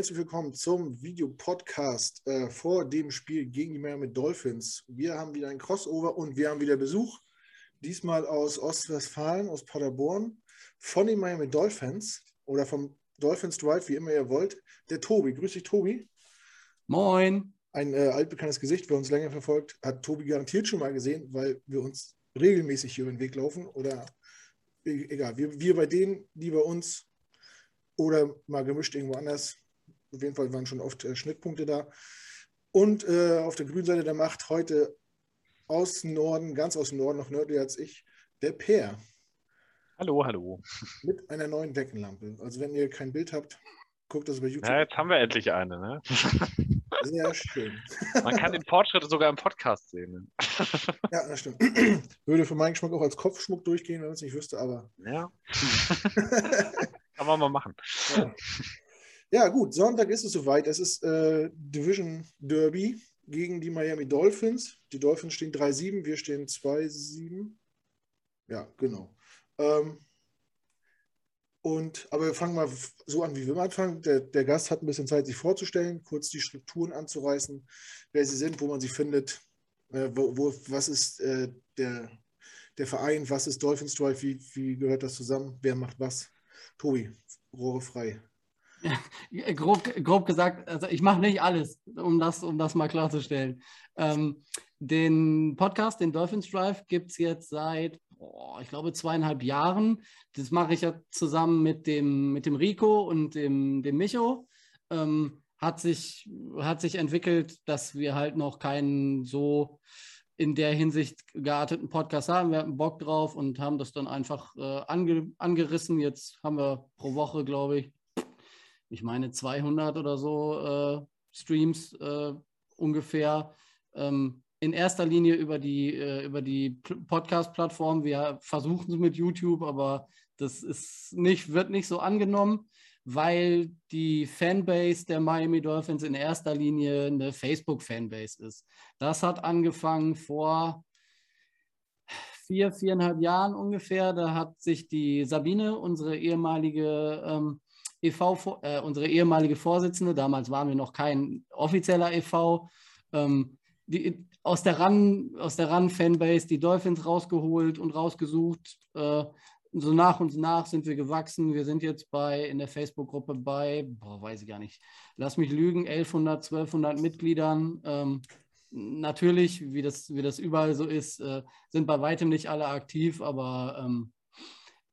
Herzlich willkommen zum Videopodcast äh, vor dem Spiel gegen die Miami Dolphins. Wir haben wieder ein Crossover und wir haben wieder Besuch. Diesmal aus Ostwestfalen, aus Paderborn, von den Miami Dolphins oder vom Dolphins Drive, wie immer ihr wollt. Der Tobi. Grüß dich, Tobi. Moin. Ein äh, altbekanntes Gesicht, wer uns länger verfolgt, hat Tobi garantiert schon mal gesehen, weil wir uns regelmäßig hier über den Weg laufen oder e-, egal, wir, wir bei denen, die bei uns oder mal gemischt irgendwo anders. Auf jeden Fall waren schon oft äh, Schnittpunkte da. Und äh, auf der grünen Seite der Macht heute aus Norden, ganz aus dem Norden, noch nördlicher als ich, der Peer. Hallo, hallo. Mit einer neuen Deckenlampe. Also wenn ihr kein Bild habt, guckt das bei YouTube. Ja, jetzt haben wir endlich eine, ne? Sehr schön. Man kann den Fortschritt sogar im Podcast sehen. Ne? Ja, das stimmt. Würde für meinen Geschmack auch als Kopfschmuck durchgehen, wenn man es nicht wüsste, aber. Ja. kann man mal machen. Ja. Ja. gut, Sonntag ist es soweit. Es ist äh, Division Derby gegen die Miami Dolphins. Die Dolphins stehen 3-7, wir stehen 2-7. Ja, genau. Ähm, und, aber wir fangen mal so an, wie wir anfangen. Der, der Gast hat ein bisschen Zeit, sich vorzustellen, kurz die Strukturen anzureißen, wer sie sind, wo man sie findet, äh, wo, wo, was ist äh, der, der Verein, was ist Dolphins Drive, wie, wie gehört das zusammen, wer macht was. Tobi, Rohre frei. Grob, grob gesagt, also ich mache nicht alles, um das, um das mal klarzustellen. Ähm, den Podcast, den Dolphins Drive, gibt es jetzt seit oh, ich glaube, zweieinhalb Jahren. Das mache ich ja zusammen mit dem, mit dem Rico und dem, dem Micho. Ähm, hat, sich, hat sich entwickelt, dass wir halt noch keinen so in der Hinsicht gearteten Podcast haben. Wir hatten Bock drauf und haben das dann einfach äh, ange, angerissen. Jetzt haben wir pro Woche, glaube ich, ich meine 200 oder so äh, Streams äh, ungefähr. Ähm, in erster Linie über die, äh, über die Podcast-Plattform. Wir versuchen es mit YouTube, aber das ist nicht, wird nicht so angenommen, weil die Fanbase der Miami Dolphins in erster Linie eine Facebook-Fanbase ist. Das hat angefangen vor vier, viereinhalb Jahren ungefähr. Da hat sich die Sabine, unsere ehemalige ähm, EV, äh, unsere ehemalige Vorsitzende, damals waren wir noch kein offizieller EV, ähm, die, aus der Run, Run-Fanbase die Dolphins rausgeholt und rausgesucht. Äh, so nach und nach sind wir gewachsen. Wir sind jetzt bei in der Facebook-Gruppe bei, boah, weiß ich gar nicht, lass mich lügen, 1100, 1200 Mitgliedern. Ähm, natürlich, wie das, wie das überall so ist, äh, sind bei weitem nicht alle aktiv, aber ähm,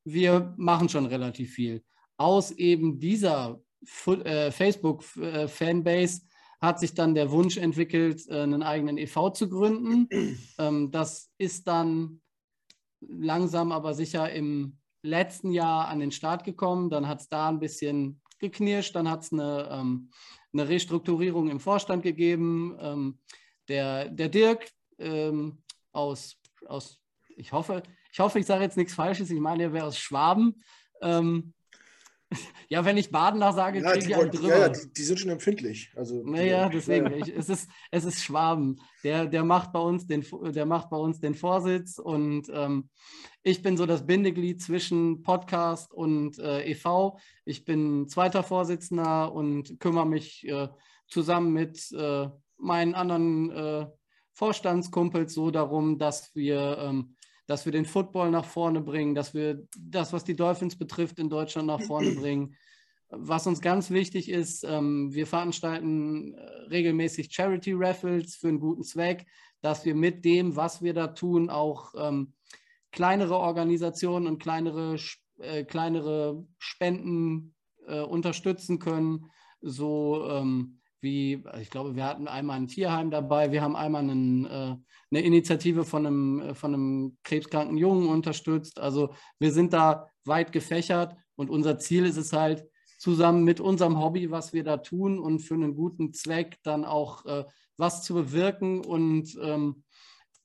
wir machen schon relativ viel. Aus eben dieser äh, Facebook-Fanbase äh, hat sich dann der Wunsch entwickelt, äh, einen eigenen EV zu gründen. Ähm, das ist dann langsam aber sicher im letzten Jahr an den Start gekommen. Dann hat es da ein bisschen geknirscht, dann hat es eine, ähm, eine Restrukturierung im Vorstand gegeben. Ähm, der, der Dirk aus, aus, ich hoffe, ich hoffe, ich sage jetzt nichts Falsches, ich meine, er wäre aus Schwaben. Ähm, ja, wenn ich Badener sage, ja, kriege ich einen drüber. Ja, die, die, sind schon empfindlich. Also, naja, deswegen. Ich, es, ist, es ist Schwaben. Der, der, macht bei uns den, der macht bei uns den Vorsitz und ähm, ich bin so das Bindeglied zwischen Podcast und äh, e.V. Ich bin zweiter Vorsitzender und kümmere mich äh, zusammen mit äh, meinen anderen äh, Vorstandskumpels so darum, dass wir ähm, dass wir den Football nach vorne bringen, dass wir das, was die Dolphins betrifft, in Deutschland nach vorne bringen. Was uns ganz wichtig ist, ähm, wir veranstalten äh, regelmäßig Charity Raffles für einen guten Zweck, dass wir mit dem, was wir da tun, auch ähm, kleinere Organisationen und kleinere, äh, kleinere Spenden äh, unterstützen können. So ähm, wie, also ich glaube, wir hatten einmal ein Tierheim dabei, wir haben einmal einen, äh, eine Initiative von einem, äh, von einem krebskranken Jungen unterstützt. Also wir sind da weit gefächert und unser Ziel ist es halt, zusammen mit unserem Hobby, was wir da tun und für einen guten Zweck dann auch äh, was zu bewirken und ähm,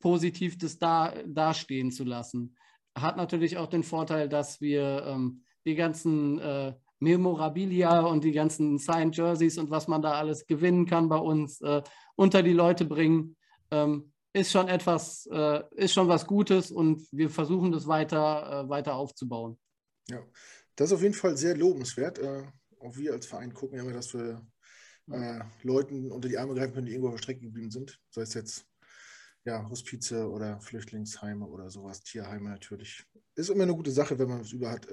positiv das da, dastehen zu lassen. Hat natürlich auch den Vorteil, dass wir ähm, die ganzen äh, Memorabilia und die ganzen Signed Jerseys und was man da alles gewinnen kann bei uns äh, unter die Leute bringen, ähm, ist schon etwas, äh, ist schon was Gutes und wir versuchen das weiter, äh, weiter aufzubauen. Ja, das ist auf jeden Fall sehr lobenswert. Äh, auch wir als Verein gucken ja immer, dass wir äh, Leuten unter die Arme greifen können, die irgendwo auf der Strecke geblieben sind. Sei es jetzt ja, Hospize oder Flüchtlingsheime oder sowas, Tierheime natürlich. Ist immer eine gute Sache, wenn man was über hat.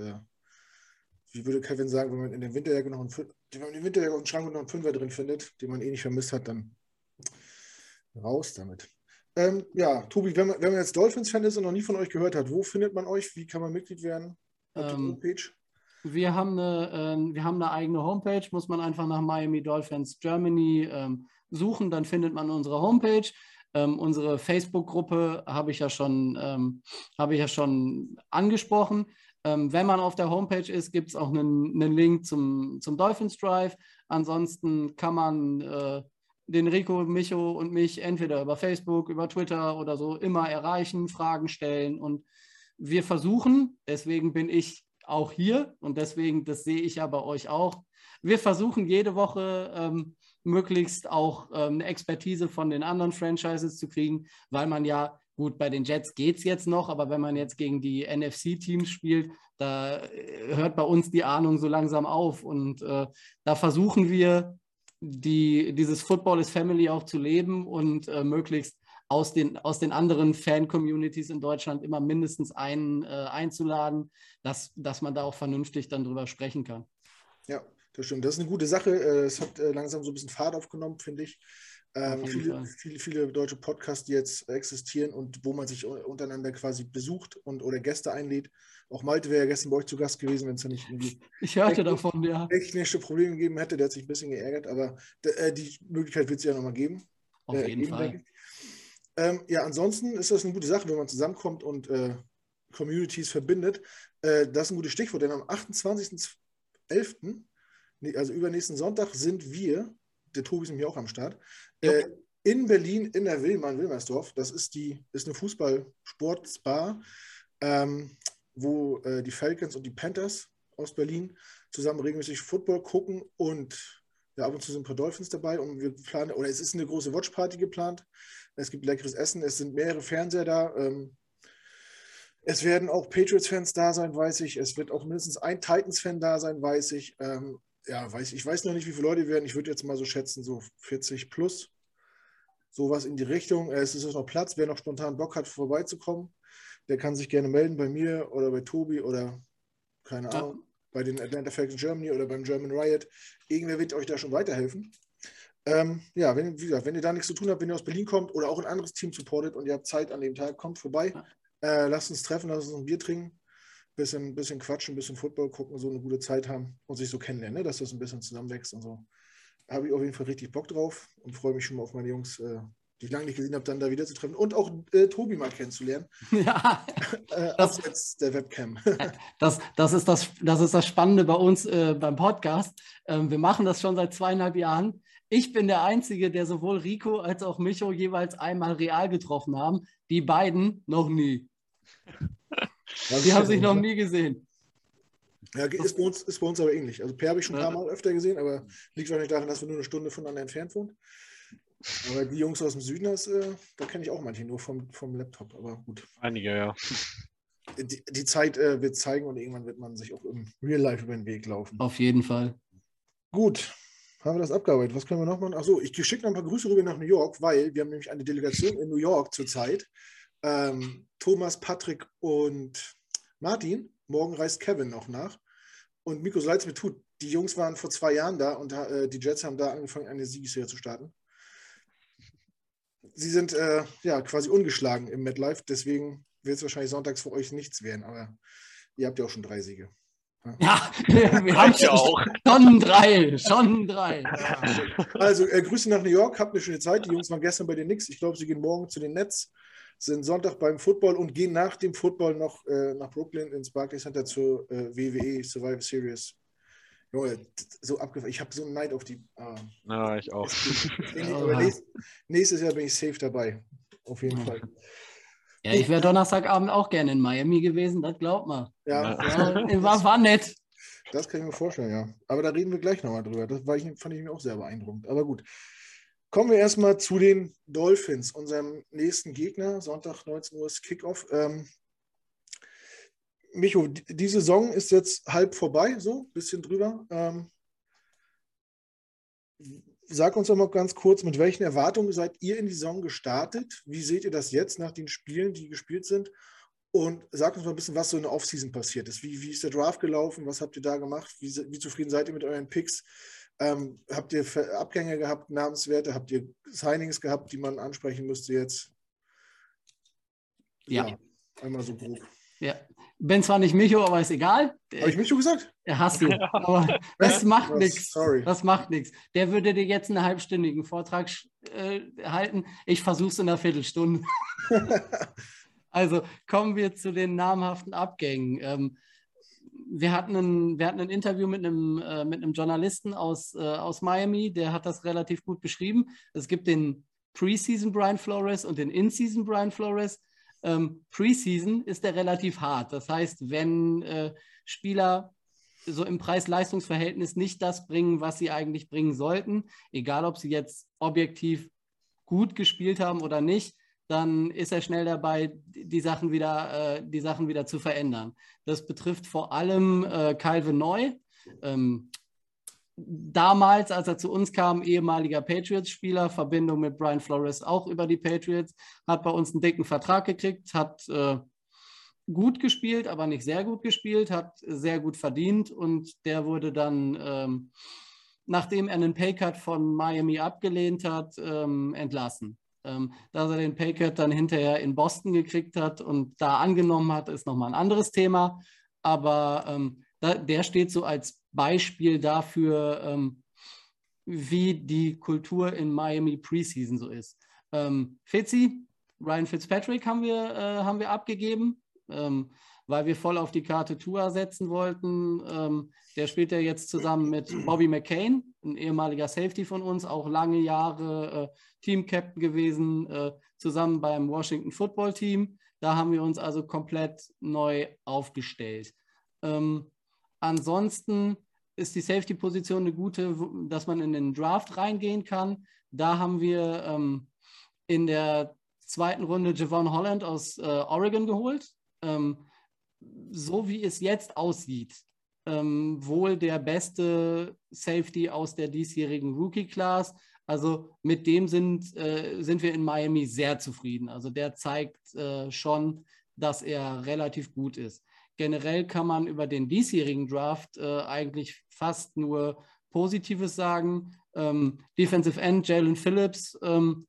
Wie würde Kevin sagen, wenn man in den Winterjacke noch einen, wenn man in Winterjacke und Schrank noch einen Fünfer drin findet, den man eh nicht vermisst hat, dann raus damit. Ähm, ja, Tobi, wenn man, wenn man jetzt Dolphins-Fan ist und noch nie von euch gehört hat, wo findet man euch? Wie kann man Mitglied werden? Ähm, Homepage? Wir haben, eine, äh, wir haben eine eigene Homepage, muss man einfach nach Miami Dolphins Germany ähm, suchen, dann findet man unsere Homepage. Ähm, unsere Facebook-Gruppe habe ich ja schon, ähm, habe ich ja schon angesprochen. Ähm, wenn man auf der Homepage ist, gibt es auch einen, einen, Link zum, zum Dolphins Drive. Ansonsten kann man äh, den Rico, Micho und mich entweder über Facebook, über Twitter oder so immer erreichen, Fragen stellen. Und wir versuchen, deswegen bin ich auch hier und deswegen, das sehe ich ja bei euch auch, wir versuchen jede Woche ähm, möglichst auch ähm, eine Expertise von den anderen Franchises zu kriegen, weil man ja, gut, bei den Jets geht es jetzt noch, aber wenn man jetzt gegen die NFC-Teams spielt, da äh, hört bei uns die Ahnung so langsam auf. Und äh, da versuchen wir, die, dieses Football is Family auch zu leben und äh, möglichst aus den, aus den anderen Fan-Communities in Deutschland immer mindestens einen äh, einzuladen, dass, dass man da auch vernünftig dann drüber sprechen kann. Ja, das stimmt. Das ist eine gute Sache. Äh, es hat äh, langsam so ein bisschen Fahrt aufgenommen, finde ich. Ähm, viele, viele, viele deutsche Podcasts, die jetzt existieren und wo man sich untereinander quasi besucht und oder Gäste einlädt. Auch Malte wäre ja gestern bei euch zu Gast gewesen, wenn es da nicht irgendwie ich hörte davon, ja. technische Probleme gegeben hätte. Der hat sich ein bisschen geärgert, aber äh, die Möglichkeit wird es ja nochmal geben. Auf äh, jeden Fall. Ähm, ja, ansonsten ist das eine gute Sache, wenn man zusammenkommt und äh, Communities verbindet. Äh, das ist ein gutes Stichwort, denn am 28.11., also übernächsten Sonntag, sind wir, der Tobi ist nämlich auch am Start, äh, in Berlin in der Willmann-Wilmersdorf. Das ist, die, ist eine Fußball-Sportsbar, ähm, wo äh, die Falcons und die Panthers aus Berlin zusammen regelmäßig Football gucken und ja, ab und zu sind ein paar Dolphins dabei und wir planen, oder es ist eine große Watchparty geplant. Es gibt leckeres Essen, es sind mehrere Fernseher da. Ähm, es werden auch Patriots-Fans da sein, weiß ich. Es wird auch mindestens ein Titans-Fan da sein, weiß ich. Ähm, ja, weiß ich. weiß noch nicht, wie viele Leute werden. Ich würde jetzt mal so schätzen, so 40 plus. Sowas in die Richtung. Es ist noch Platz. Wer noch spontan Bock hat, vorbeizukommen, der kann sich gerne melden bei mir oder bei Tobi oder keine Ahnung, ja. bei den Atlanta Falcons Germany oder beim German Riot. Irgendwer wird euch da schon weiterhelfen. Ähm, ja, wenn, wie gesagt, wenn ihr da nichts zu tun habt, wenn ihr aus Berlin kommt oder auch ein anderes Team supportet und ihr habt Zeit an dem Tag, kommt vorbei. Äh, lasst uns treffen, lasst uns ein Bier trinken, bisschen, bisschen quatschen, bisschen Football gucken, so eine gute Zeit haben und sich so kennenlernen, ne? dass das ein bisschen zusammenwächst und so. Habe ich auf jeden Fall richtig Bock drauf und freue mich schon mal auf meine Jungs, äh, die ich lange nicht gesehen habe, dann da wieder zu treffen und auch äh, Tobi mal kennenzulernen. Ja, äh, das, jetzt der Webcam. das, das, ist das, das ist das Spannende bei uns äh, beim Podcast. Ähm, wir machen das schon seit zweieinhalb Jahren. Ich bin der Einzige, der sowohl Rico als auch Micho jeweils einmal real getroffen haben. Die beiden noch nie. Die haben sich noch nie gesehen. Ja, ist bei, uns, ist bei uns aber ähnlich. Also Per habe ich schon ein paar Mal öfter gesehen, aber liegt wahrscheinlich daran, dass wir nur eine Stunde voneinander entfernt wohnen. Aber die Jungs aus dem Süden, das, äh, da kenne ich auch manche nur vom, vom Laptop, aber gut. Einige, ja. Die, die Zeit äh, wird zeigen und irgendwann wird man sich auch im Real Life über den Weg laufen. Auf jeden Fall. Gut, haben wir das abgearbeitet. Was können wir noch machen? Achso, ich schicke noch ein paar Grüße rüber nach New York, weil wir haben nämlich eine Delegation in New York zurzeit. Ähm, Thomas, Patrick und Martin. Morgen reist Kevin noch nach. Und Miko, so leid es mir tut, die Jungs waren vor zwei Jahren da und äh, die Jets haben da angefangen, eine Siegesserie zu starten. Sie sind äh, ja quasi ungeschlagen im MetLife, deswegen wird es wahrscheinlich sonntags für euch nichts werden, aber ihr habt ja auch schon drei Siege. Ja, wir haben ja auch. Schon drei, schon drei. Also, äh, Grüße nach New York, habt eine schöne Zeit. Die Jungs waren gestern bei den Knicks. Ich glaube, sie gehen morgen zu den Nets, sind Sonntag beim Football und gehen nach dem Football noch äh, nach Brooklyn ins Barclays Center zur äh, WWE Survivor Series. Junge, so abgefahren. Ich habe so einen Neid auf die. Ah. Ja, ich auch. nächstes, nächstes Jahr bin ich safe dabei. Auf jeden Fall. Ja, ich wäre Donnerstagabend auch gerne in Miami gewesen, das glaubt man. Ja. ja war, war nett. Das kann ich mir vorstellen, ja. Aber da reden wir gleich nochmal drüber. Das war ich, fand ich mir auch sehr beeindruckend. Aber gut. Kommen wir erstmal zu den Dolphins, unserem nächsten Gegner. Sonntag 19 Uhr ist Kickoff. Ähm, Micho, die Saison ist jetzt halb vorbei, so ein bisschen drüber. Ähm, sag uns doch mal ganz kurz, mit welchen Erwartungen seid ihr in die Saison gestartet? Wie seht ihr das jetzt nach den Spielen, die gespielt sind? Und sag uns mal ein bisschen, was so in der Offseason passiert ist. Wie, wie ist der Draft gelaufen? Was habt ihr da gemacht? Wie, wie zufrieden seid ihr mit euren Picks? Ähm, habt ihr Abgänge gehabt, Namenswerte? Habt ihr Signings gehabt, die man ansprechen müsste jetzt? Ja. ja einmal so grob. Ja. Bin zwar nicht Micho, aber ist egal. Habe ich Micho gesagt? Ja, hast du. Aber das macht nichts. Das macht nichts. Der würde dir jetzt einen halbstündigen Vortrag äh, halten. Ich versuche es in einer Viertelstunde. also kommen wir zu den namhaften Abgängen. Ähm, wir, hatten ein, wir hatten ein Interview mit einem, äh, mit einem Journalisten aus, äh, aus Miami, der hat das relativ gut beschrieben. Es gibt den Preseason Brian Flores und den In-Season Brian Flores. Ähm, Preseason ist der relativ hart. Das heißt, wenn äh, Spieler so im Preis-Leistungs-Verhältnis nicht das bringen, was sie eigentlich bringen sollten, egal ob sie jetzt objektiv gut gespielt haben oder nicht, dann ist er schnell dabei, die Sachen wieder, äh, die Sachen wieder zu verändern. Das betrifft vor allem äh, Calvin Neu. Ähm, damals, als er zu uns kam, ehemaliger Patriots-Spieler, Verbindung mit Brian Flores auch über die Patriots, hat bei uns einen dicken Vertrag gekriegt, hat äh, gut gespielt, aber nicht sehr gut gespielt, hat sehr gut verdient und der wurde dann, ähm, nachdem er einen Paycut von Miami abgelehnt hat, ähm, entlassen. Ähm, dass er den Paycut dann hinterher in Boston gekriegt hat und da angenommen hat, ist nochmal ein anderes Thema. Aber ähm, da, der steht so als Beispiel dafür, ähm, wie die Kultur in Miami Preseason so ist. Ähm, Fitzi, Ryan Fitzpatrick haben wir, äh, haben wir abgegeben, ähm, weil wir voll auf die Karte Tour setzen wollten. Der spielt ja jetzt zusammen mit Bobby McCain, ein ehemaliger Safety von uns, auch lange Jahre äh, Team-Captain gewesen, äh, zusammen beim Washington Football Team. Da haben wir uns also komplett neu aufgestellt. Ähm, Ansonsten ist die Safety-Position eine gute, dass man in den Draft reingehen kann. Da haben wir ähm, in der zweiten Runde Javon Holland aus äh, Oregon geholt. Ähm, so wie es jetzt aussieht, ähm, wohl der beste Safety aus der diesjährigen Rookie-Class. Also mit dem sind, äh, sind wir in Miami sehr zufrieden. Also der zeigt äh, schon, dass er relativ gut ist generell kann man über den diesjährigen Draft äh, eigentlich fast nur Positives sagen. Ähm, Defensive End Jalen Phillips ähm,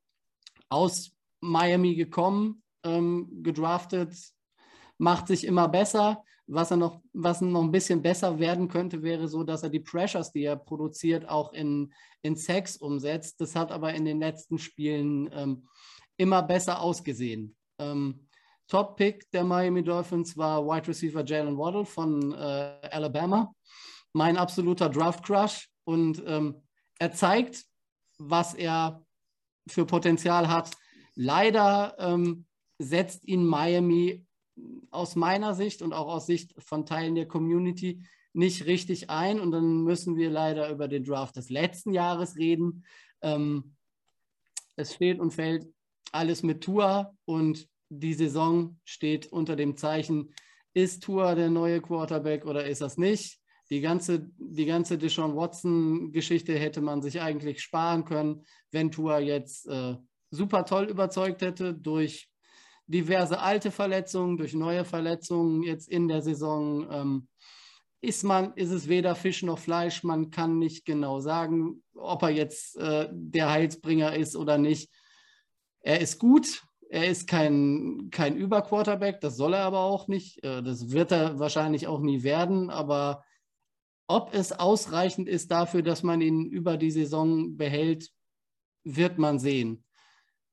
aus Miami gekommen, ähm, gedraftet, macht sich immer besser. Was, er noch, was noch ein bisschen besser werden könnte, wäre so, dass er die Pressures, die er produziert, auch in, in Sex umsetzt. Das hat aber in den letzten Spielen ähm, immer besser ausgesehen. Ähm, Top-Pick der Miami Dolphins war Wide Receiver Jalen Waddle von äh, Alabama. Mein absoluter Draft-Crush. Und ähm, er zeigt, was er für Potenzial hat. Leider ähm, setzt ihn Miami aus meiner Sicht und auch aus Sicht von Teilen der Community nicht richtig ein. Und dann müssen wir leider über den Draft des letzten Jahres reden. Ähm, es steht und fällt alles mit Tour und die Saison steht unter dem Zeichen, ist Tua der neue Quarterback oder ist das nicht? Die ganze, die ganze Deshaun Watson-Geschichte hätte man sich eigentlich sparen können, wenn Tua jetzt äh, super toll überzeugt hätte durch diverse alte Verletzungen, durch neue Verletzungen jetzt in der Saison. Ähm, ist, man, ist es weder Fisch noch Fleisch. Man kann nicht genau sagen, ob er jetzt äh, der Heilsbringer ist oder nicht. Er ist gut, er ist kein, kein Überquarterback, das soll er aber auch nicht. Äh, das wird er wahrscheinlich auch nie werden. Aber ob es ausreichend ist dafür, dass man ihn über die Saison behält, wird man sehen.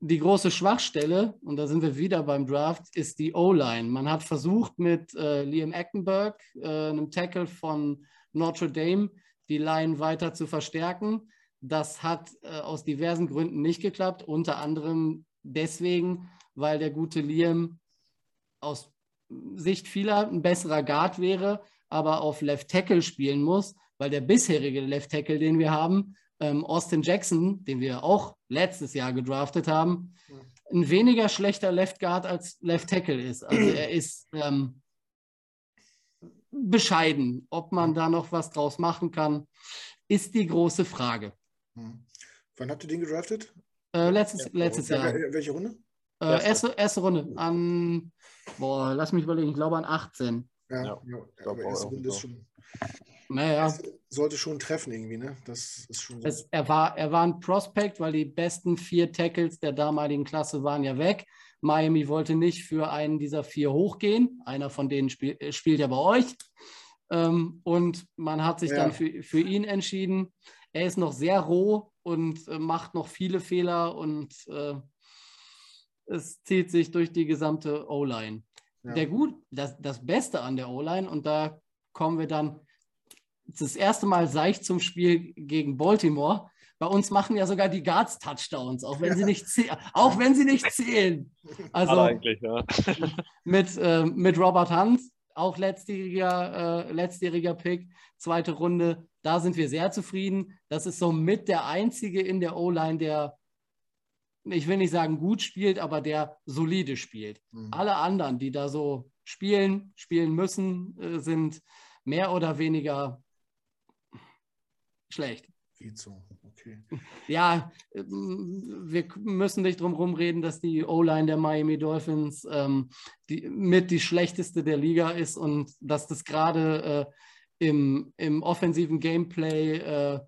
Die große Schwachstelle, und da sind wir wieder beim Draft, ist die O-Line. Man hat versucht mit äh, Liam Eckenberg, äh, einem Tackle von Notre Dame, die Line weiter zu verstärken. Das hat äh, aus diversen Gründen nicht geklappt, unter anderem deswegen, weil der gute Liam aus Sicht vieler ein besserer Guard wäre, aber auf Left Tackle spielen muss, weil der bisherige Left Tackle, den wir haben, ähm, Austin Jackson, den wir auch letztes Jahr gedraftet haben, ein weniger schlechter Left Guard als Left Tackle ist. Also er ist ähm, bescheiden. Ob man da noch was draus machen kann, ist die große Frage. Hm. Wann habt ihr den gedraftet? Äh, letztes, letztes Jahr. Wel- Welche Runde? Äh, erste, erste Runde an, boah, lass mich überlegen, ich glaube an 18. Ja, Ja, ja, aber erste Runde ist schon. Naja, sollte schon treffen irgendwie, ne? Das ist schon so. es, er, war, er war ein Prospect, weil die besten vier Tackles der damaligen Klasse waren ja weg. Miami wollte nicht für einen dieser vier hochgehen. Einer von denen spiel, äh, spielt ja bei euch. Ähm, und man hat sich Ja. dann für, für ihn entschieden. Er ist noch sehr roh und äh, macht noch viele Fehler und äh, es zieht sich durch die gesamte O-Line. Ja. Der gut, das, das Beste an der O-Line, und da kommen wir dann das erste Mal seicht zum Spiel gegen Baltimore. Bei uns machen ja sogar die Guards Touchdowns, auch wenn sie nicht, zäh- auch wenn sie nicht zählen. Also eigentlich, ja. mit, äh, mit Robert Hunt, auch letztjähriger, äh, letztjähriger Pick, zweite Runde. Da sind wir sehr zufrieden. Das ist so mit der einzige in der O-Line, der, ich will nicht sagen gut spielt, aber der solide spielt. Hm. Alle anderen, die da so spielen, spielen müssen, äh, sind mehr oder weniger schlecht. Geht so. Okay. Ja, ähm, wir müssen nicht drum rumreden, dass die O-Line der Miami Dolphins ähm, die, mit die schlechteste der Liga ist und dass das gerade äh, im, im offensiven Gameplay äh,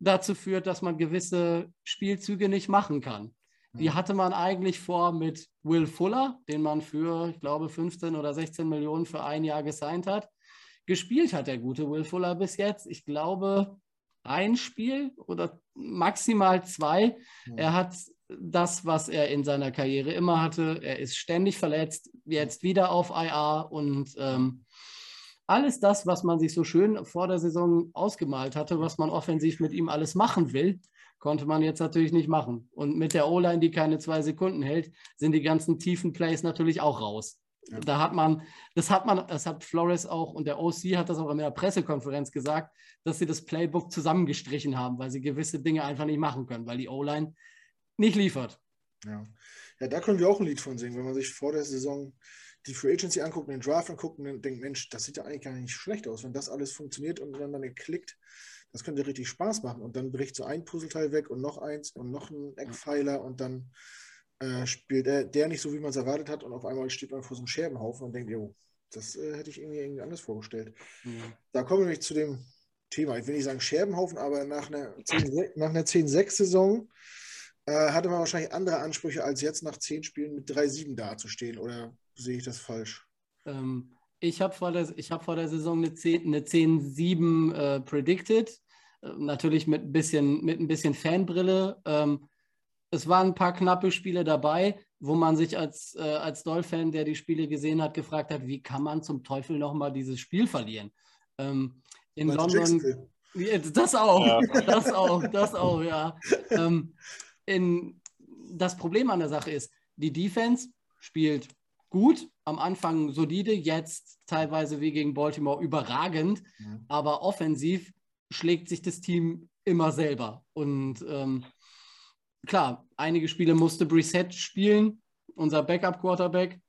dazu führt, dass man gewisse Spielzüge nicht machen kann. Die Hm. hatte man eigentlich vor mit Will Fuller, den man für, ich glaube, 15 oder 16 Millionen für ein Jahr gesigned hat. Gespielt hat der gute Will Fuller bis jetzt. Ich glaube, ein Spiel oder maximal zwei. Hm. Er hat das, was er in seiner Karriere immer hatte. Er ist ständig verletzt, jetzt wieder auf IR und ähm, alles das, was man sich so schön vor der Saison ausgemalt hatte, was man offensiv mit ihm alles machen will, konnte man jetzt natürlich nicht machen. Und mit der O-Line, die keine zwei Sekunden hält, sind die ganzen tiefen Plays natürlich auch raus. Ja. Da hat man, das hat man, das hat Flores auch und der OC hat das auch in der Pressekonferenz gesagt, dass sie das Playbook zusammengestrichen haben, weil sie gewisse Dinge einfach nicht machen können, weil die O-Line nicht liefert. Ja. ja, da können wir auch ein Lied von singen, wenn man sich vor der Saison die Free Agency anguckt, den Draft anguckt und denkt, Mensch, das sieht ja eigentlich gar nicht schlecht aus. Wenn das alles funktioniert und dann dann klickt, das könnte richtig Spaß machen. Und dann bricht so ein Puzzleteil weg und noch eins und noch ein Eckpfeiler und dann äh, spielt der, der nicht so, wie man es erwartet hat und auf einmal steht man vor so einem Scherbenhaufen und denkt, jo, das äh, hätte ich irgendwie, irgendwie anders vorgestellt. Da kommen wir nämlich zu dem Thema. Ich will nicht sagen Scherbenhaufen, aber nach einer 10 nach einer 10-6-Saison äh, hatte man wahrscheinlich andere Ansprüche, als jetzt nach 10 Spielen mit 3-7 dazustehen. Oder sehe ich das falsch? Ähm, ich habe vor, der- ich hab vor der Saison eine 10 eine 10-7 äh, predicted. Äh, natürlich mit ein bisschen, mit ein bisschen Fanbrille. Ähm, es waren ein paar knappe Spiele dabei, wo man sich als, äh, als Doll-Fan, der die Spiele gesehen hat, gefragt hat, wie kann man zum Teufel nochmal dieses Spiel verlieren? Ähm, in Weil London. Ja, Das auch, Ja. das auch, das auch, ja. Ähm, in, das Problem an der Sache ist, die Defense spielt gut, am Anfang solide, jetzt teilweise wie gegen Baltimore überragend, Mhm. aber offensiv schlägt sich das Team immer selber. Und ähm, klar, einige Spiele musste Brissett spielen, unser Backup-Quarterback.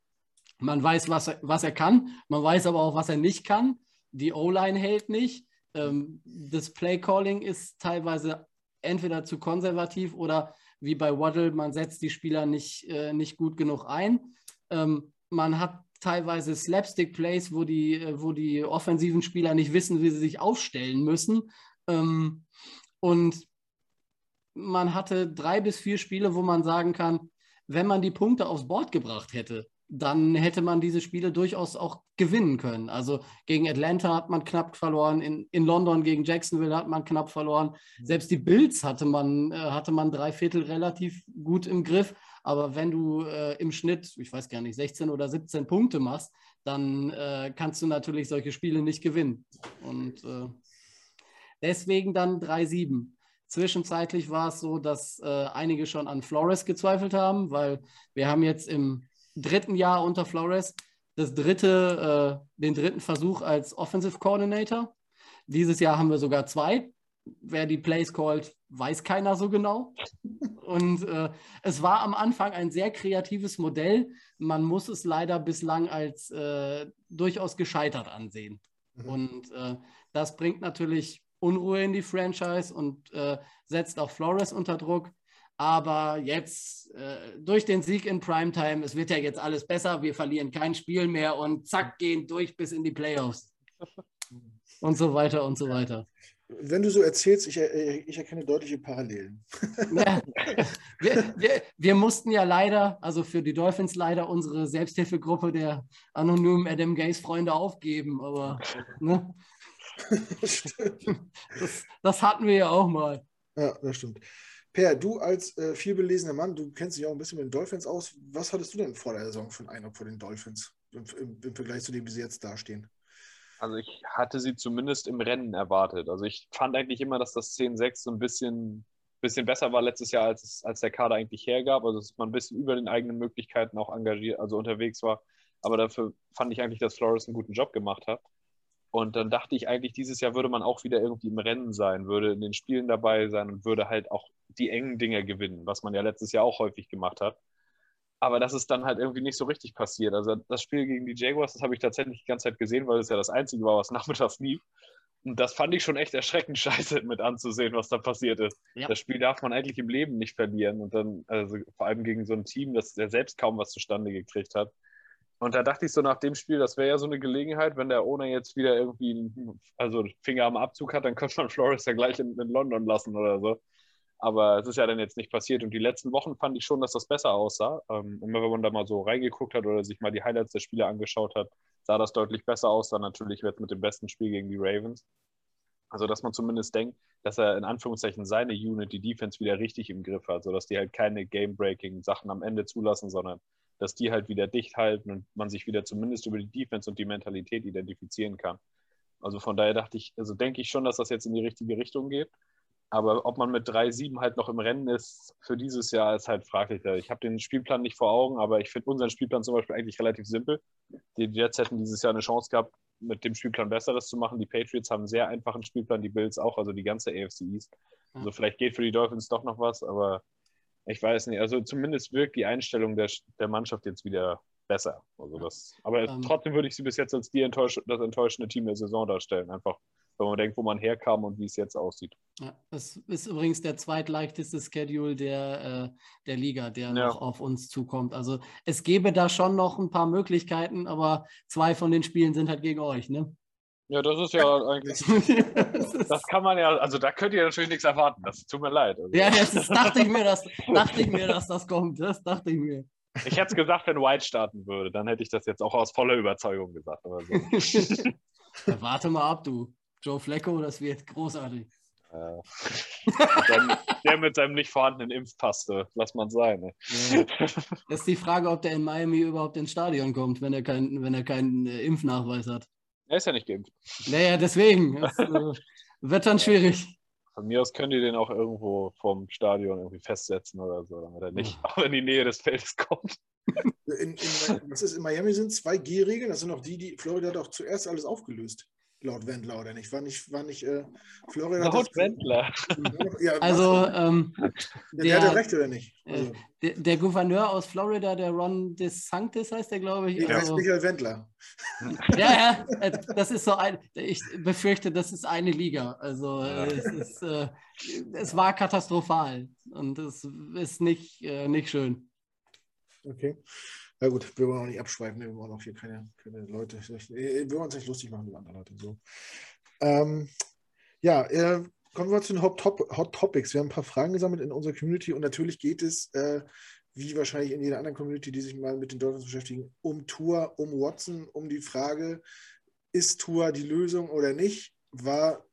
Man weiß, was er, was er kann, man weiß aber auch, was er nicht kann. Die O-Line hält nicht. Ähm, das Play-Calling ist teilweise entweder zu konservativ oder wie bei Waddle, man setzt die Spieler nicht, äh, nicht gut genug ein. Ähm, man hat teilweise Slapstick-Plays, wo die, äh, wo die offensiven Spieler nicht wissen, wie sie sich aufstellen müssen. Ähm, und man hatte drei bis vier Spiele, wo man sagen kann, wenn man die Punkte aufs Board gebracht hätte, dann hätte man diese Spiele durchaus auch gewinnen können. Also gegen Atlanta hat man knapp verloren, in, in London gegen Jacksonville hat man knapp verloren. Selbst die Bills hatte man, äh, hatte man drei Viertel relativ gut im Griff. Aber wenn du äh, im Schnitt, ich weiß gar nicht, 16 oder 17 Punkte machst, dann äh, kannst du natürlich solche Spiele nicht gewinnen. Und äh, deswegen dann 3-7. Zwischenzeitlich war es so, dass äh, einige schon an Flores gezweifelt haben, weil wir haben jetzt im dritten Jahr unter Flores das dritte, äh, den dritten Versuch als Offensive Coordinator. Dieses Jahr haben wir sogar zwei. Wer die Plays callt, weiß keiner so genau. Und äh, es war am Anfang ein sehr kreatives Modell. Man muss es leider bislang als äh, durchaus gescheitert ansehen. Mhm. Und äh, das bringt natürlich Unruhe in die Franchise und äh, setzt auch Flores unter Druck. Aber jetzt äh, durch den Sieg in Primetime, es wird ja jetzt alles besser, wir verlieren kein Spiel mehr und zack, gehen durch bis in die Playoffs. Und so weiter und so weiter. Wenn du so erzählst, ich, äh, ich erkenne deutliche Parallelen. Ja, wir, wir, wir, mussten ja leider, also für die Dolphins leider unsere Selbsthilfegruppe der anonymen Adam Gaze Freunde aufgeben, aber ne? das, das hatten wir ja auch mal. Ja, das stimmt. Per, du als äh, vielbelesener Mann, du kennst dich auch ein bisschen mit den Dolphins aus. Was hattest du denn vor der Saison für einen Eindruck vor den Dolphins im, im, im Vergleich zu dem, wie sie jetzt dastehen? Also ich hatte sie zumindest im Rennen erwartet. Also ich fand eigentlich immer, dass das 10-6 so ein bisschen, bisschen besser war letztes Jahr, als, es, als der Kader eigentlich hergab. Also dass man ein bisschen über den eigenen Möglichkeiten auch engagiert, also unterwegs war. Aber dafür fand ich eigentlich, dass Flores einen guten Job gemacht hat. Und dann dachte ich eigentlich, dieses Jahr würde man auch wieder irgendwie im Rennen sein, würde in den Spielen dabei sein und würde halt auch die engen Dinge gewinnen, was man ja letztes Jahr auch häufig gemacht hat. Aber das ist dann halt irgendwie nicht so richtig passiert. Also das Spiel gegen die Jaguars, das habe ich tatsächlich die ganze Zeit gesehen, weil es ja das einzige war, was nachmittags lief. Und das fand ich schon echt erschreckend scheiße mit anzusehen, was da passiert ist. Ja. Das Spiel darf man eigentlich im Leben nicht verlieren. Und dann, also vor allem gegen so ein Team, das ja selbst kaum was zustande gekriegt hat. Und da dachte ich so nach dem Spiel, das wäre ja so eine Gelegenheit, wenn der Owner jetzt wieder irgendwie also Finger am Abzug hat, dann könnte man Flores ja gleich in, in London lassen oder so. Aber es ist ja dann jetzt nicht passiert. Und die letzten Wochen fand ich schon, dass das besser aussah. Ähm, immer wenn man da mal so reingeguckt hat oder sich mal die Highlights der Spiele angeschaut hat, sah das deutlich besser aus. Dann natürlich wird mit dem besten Spiel gegen die Ravens. Also, dass man zumindest denkt, dass er in Anführungszeichen seine Unit, die Defense, wieder richtig im Griff hat, sodass die halt keine Game-Breaking-Sachen am Ende zulassen, sondern dass die halt wieder dicht halten und man sich wieder zumindest über die Defense und die Mentalität identifizieren kann. Also von daher dachte ich, also denke ich schon, dass das jetzt in die richtige Richtung geht. Aber ob man mit 3-7 halt noch im Rennen ist für dieses Jahr, ist halt fraglich. Ich habe den Spielplan nicht vor Augen, aber ich finde unseren Spielplan zum Beispiel eigentlich relativ simpel. Die Jets hätten dieses Jahr eine Chance gehabt, mit dem Spielplan Besseres zu machen. Die Patriots haben einen sehr einfachen Spielplan, die Bills auch, also die ganze AFC East. Also vielleicht geht für die Dolphins doch noch was, aber ich weiß nicht. Also zumindest wirkt die Einstellung der, der Mannschaft jetzt wieder besser. Also das, aber ähm, trotzdem würde ich sie bis jetzt als die enttäusch das enttäuschende Team der Saison darstellen. Einfach, wenn man denkt, wo man herkam und wie es jetzt aussieht. Ja, das ist übrigens der zweitleichteste Schedule der, äh, der Liga, der ja. noch auf uns zukommt. Also es gäbe da schon noch ein paar Möglichkeiten, aber zwei von den Spielen sind halt gegen euch, ne? Ja, das ist ja eigentlich. das kann man ja, also da könnt ihr natürlich nichts erwarten. Das tut mir leid. Also. Ja, jetzt dachte ich mir, dass, dachte ich mir, dass das kommt. Das dachte ich mir. Ich hätte es gesagt, wenn White starten würde, dann hätte ich das jetzt auch aus voller Überzeugung gesagt. So. ja, warte mal ab, du. Joe Flecko, das wird großartig. Ja. Dann, der mit seinem nicht vorhandenen Impfpass, lass man sein. Ne? Ja. Das ist die Frage, ob der in Miami überhaupt ins Stadion kommt, wenn er, kein, wenn er keinen äh, Impfnachweis hat. Er ist ja nicht geimpft. Naja, deswegen. Das, äh, wird dann schwierig. Von mir aus könnt ihr den auch irgendwo vom Stadion irgendwie festsetzen oder so, damit er nicht auch in die Nähe des Feldes kommt. In, in, was ist, in Miami sind zwei G-Regeln, das sind auch die, die Florida hat auch zuerst alles aufgelöst laut Wendler, oder nicht? War nicht, war nicht äh, Florida. Laut Wendler. Ja, also, ähm, der, der hat recht, oder nicht? Äh, also. Der, der, Gouverneur aus Florida, der Ron DeSantis heißt der, glaube ich. Der also, heißt Michael Wendler. Ja, ja, äh, das ist so ein, ich befürchte, das ist eine Liga. Also, ja. es, ist, äh, es war katastrophal und es ist nicht, äh, nicht schön. Okay. Na gut, wir wollen auch nicht abschweifen, wir wollen auch hier keine, keine Leute, wir wollen uns nicht lustig machen über andere Leute. So. Ähm, ja, äh, kommen wir zu den Hot, Top, Hot, Topics. Wir haben ein paar Fragen gesammelt in unserer Community und natürlich geht es, äh, wie wahrscheinlich in jeder anderen Community, die sich mal mit den Dolphins beschäftigen, um Tour, um Watson, um die Frage, ist Tour die Lösung oder nicht? War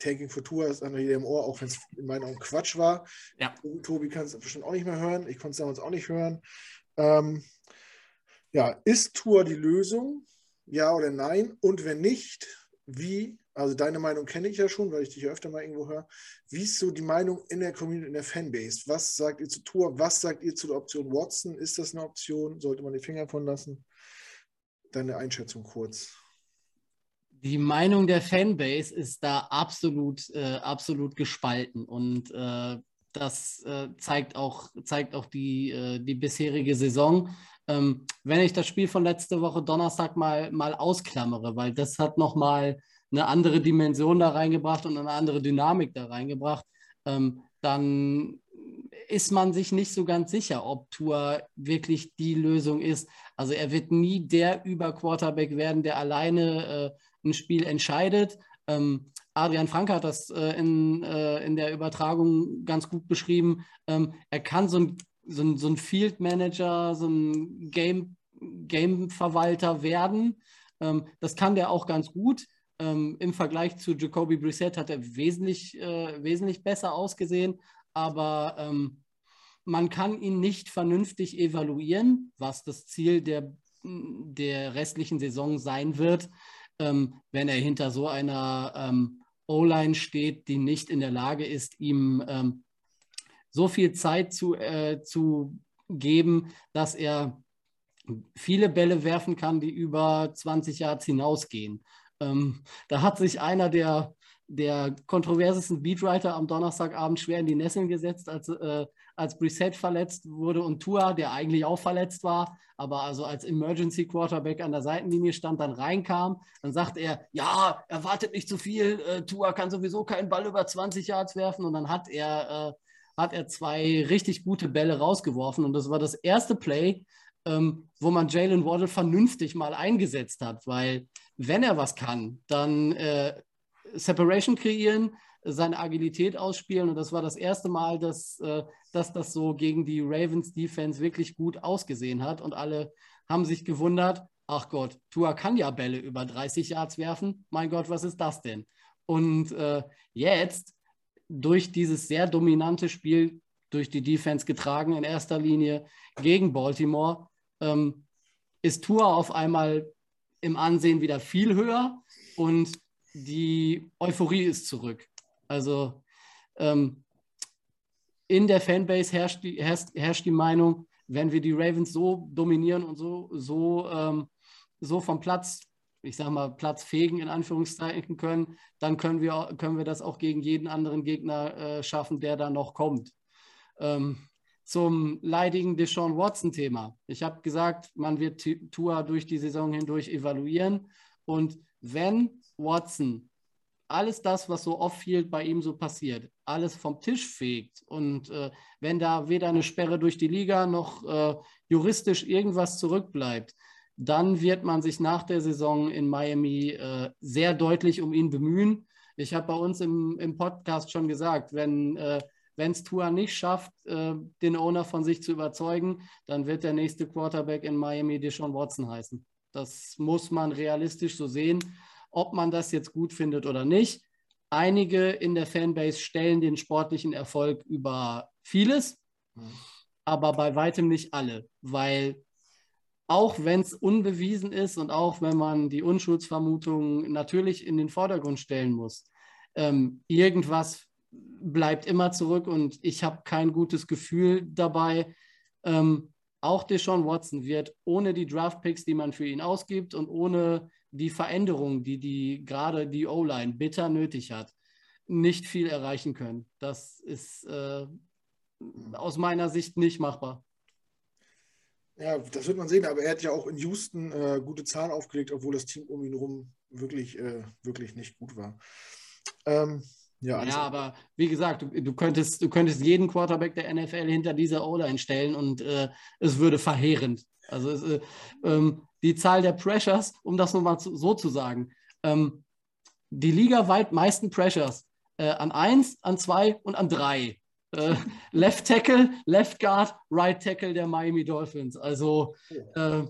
Tanking for Tour ist an jedem Ohr, auch wenn es in meinen Augen Quatsch war. Ja. Tobi kann es bestimmt auch nicht mehr hören. Ich konnte es damals auch nicht hören. Ähm, ja, ist Tour die Lösung? Ja oder nein? Und wenn nicht, wie? Also deine Meinung kenne ich ja schon, weil ich dich ja öfter mal irgendwo höre. Wie ist so die Meinung in der Community, in der Fanbase? Was sagt ihr zu Tour? Was sagt ihr zu der Option Watson? Ist das eine Option? Sollte man die Finger von lassen? Deine Einschätzung kurz. Die Meinung der Fanbase ist da absolut, äh, absolut gespalten und äh, das äh, zeigt auch, zeigt auch die, äh, die bisherige Saison. Ähm, wenn ich das Spiel von letzte Woche Donnerstag mal, mal ausklammere, weil das hat nochmal eine andere Dimension da reingebracht und eine andere Dynamik da reingebracht, ähm, dann ist man sich nicht so ganz sicher, ob Tour wirklich die Lösung ist. Also er wird nie der Über-Quarterback werden, der alleine äh, ein Spiel entscheidet. Ähm, Adrian Frank hat das äh, in, äh, in der Übertragung ganz gut beschrieben. Ähm, er kann so ein, so ein, so ein Field Manager, so ein Game, Game-Verwalter werden. Ähm, das kann der auch ganz gut. Ähm, Im Vergleich zu Jacoby Brissett hat er wesentlich, äh, wesentlich besser ausgesehen, aber ähm, man kann ihn nicht vernünftig evaluieren, was das Ziel der, der restlichen Saison sein wird, ähm, wenn er hinter so einer ähm, O-Line steht, die nicht in der Lage ist, ihm ähm, so viel Zeit zu, äh, zu geben, dass er viele Bälle werfen kann, die über 20 Yards hinausgehen. Ähm, da hat sich einer der, der kontroversesten Beatwriter am Donnerstagabend schwer in die Nesseln gesetzt, als, äh, als Brissett verletzt wurde und Tua, der eigentlich auch verletzt war, aber also als Emergency Quarterback an der Seitenlinie stand, dann reinkam. Dann sagt er, ja, erwartet nicht zu viel, äh, Tua kann sowieso keinen Ball über 20 Yards werfen und dann hat er, äh, hat er zwei richtig gute Bälle rausgeworfen. Und das war das erste Play, ähm, wo man Jalen Waddle vernünftig mal eingesetzt hat, weil wenn er was kann, dann äh, Separation kreieren, seine Agilität ausspielen. Und das war das erste Mal, dass, äh, dass das so gegen die Ravens Defense wirklich gut ausgesehen hat. Und alle haben sich gewundert, ach Gott, Tua kann ja Bälle über 30 Yards werfen, mein Gott, was ist das denn? Und äh, jetzt durch dieses sehr dominante Spiel durch die Defense getragen in erster Linie gegen Baltimore, ähm, ist Tour auf einmal im Ansehen wieder viel höher und die Euphorie ist zurück. Also ähm, in der Fanbase herrscht die, herrscht, herrscht die, Meinung, wenn wir die Ravens so dominieren und so, so, ähm, so vom Platz, ich sage mal, Platz fegen in Anführungszeichen können, dann können wir, können wir das auch gegen jeden anderen Gegner äh, schaffen, der da noch kommt. Ähm, zum leidigen Deshaun Watson-Thema. Ich habe gesagt, man wird Tua durch die Saison hindurch evaluieren. Und wenn Watson alles das, was so off-field bei ihm so passiert, alles vom Tisch fegt und äh, wenn da weder eine Sperre durch die Liga noch äh, juristisch irgendwas zurückbleibt, dann wird man sich nach der Saison in Miami äh, sehr deutlich um ihn bemühen. Ich habe bei uns im, im Podcast schon gesagt, wenn äh, es Tua nicht schafft, äh, den Owner von sich zu überzeugen, dann wird der nächste Quarterback in Miami Deshaun Watson heißen. Das muss man realistisch so sehen, ob man das jetzt gut findet oder nicht. Einige in der Fanbase stellen den sportlichen Erfolg über vieles, mhm. aber bei weitem nicht alle, weil auch wenn es unbewiesen ist und auch wenn man die Unschuldsvermutung natürlich in den Vordergrund stellen muss, ähm, irgendwas bleibt immer zurück und ich habe kein gutes Gefühl dabei. Ähm, auch Deshaun Watson wird ohne die Draftpicks, die man für ihn ausgibt und ohne die Veränderung, die, die gerade die O-Line bitter nötig hat, nicht viel erreichen können. Das ist äh, aus meiner Sicht nicht machbar. Ja, das wird man sehen, aber er hat ja auch in Houston äh, gute Zahlen aufgelegt, obwohl das Team um ihn herum wirklich, äh, wirklich nicht gut war. Ähm, ja, ja aber wie gesagt, du, du, könntest, du könntest jeden Quarterback der NFL hinter dieser O-Line stellen und äh, es würde verheerend. Also es, äh, ähm, die Zahl der Pressures, um das nochmal so zu sagen, ähm, die ligaweit meisten Pressures äh, an 1, an 2 und an 3. Äh, Left Tackle, Left Guard, Right Tackle der Miami Dolphins. Also oh. Äh,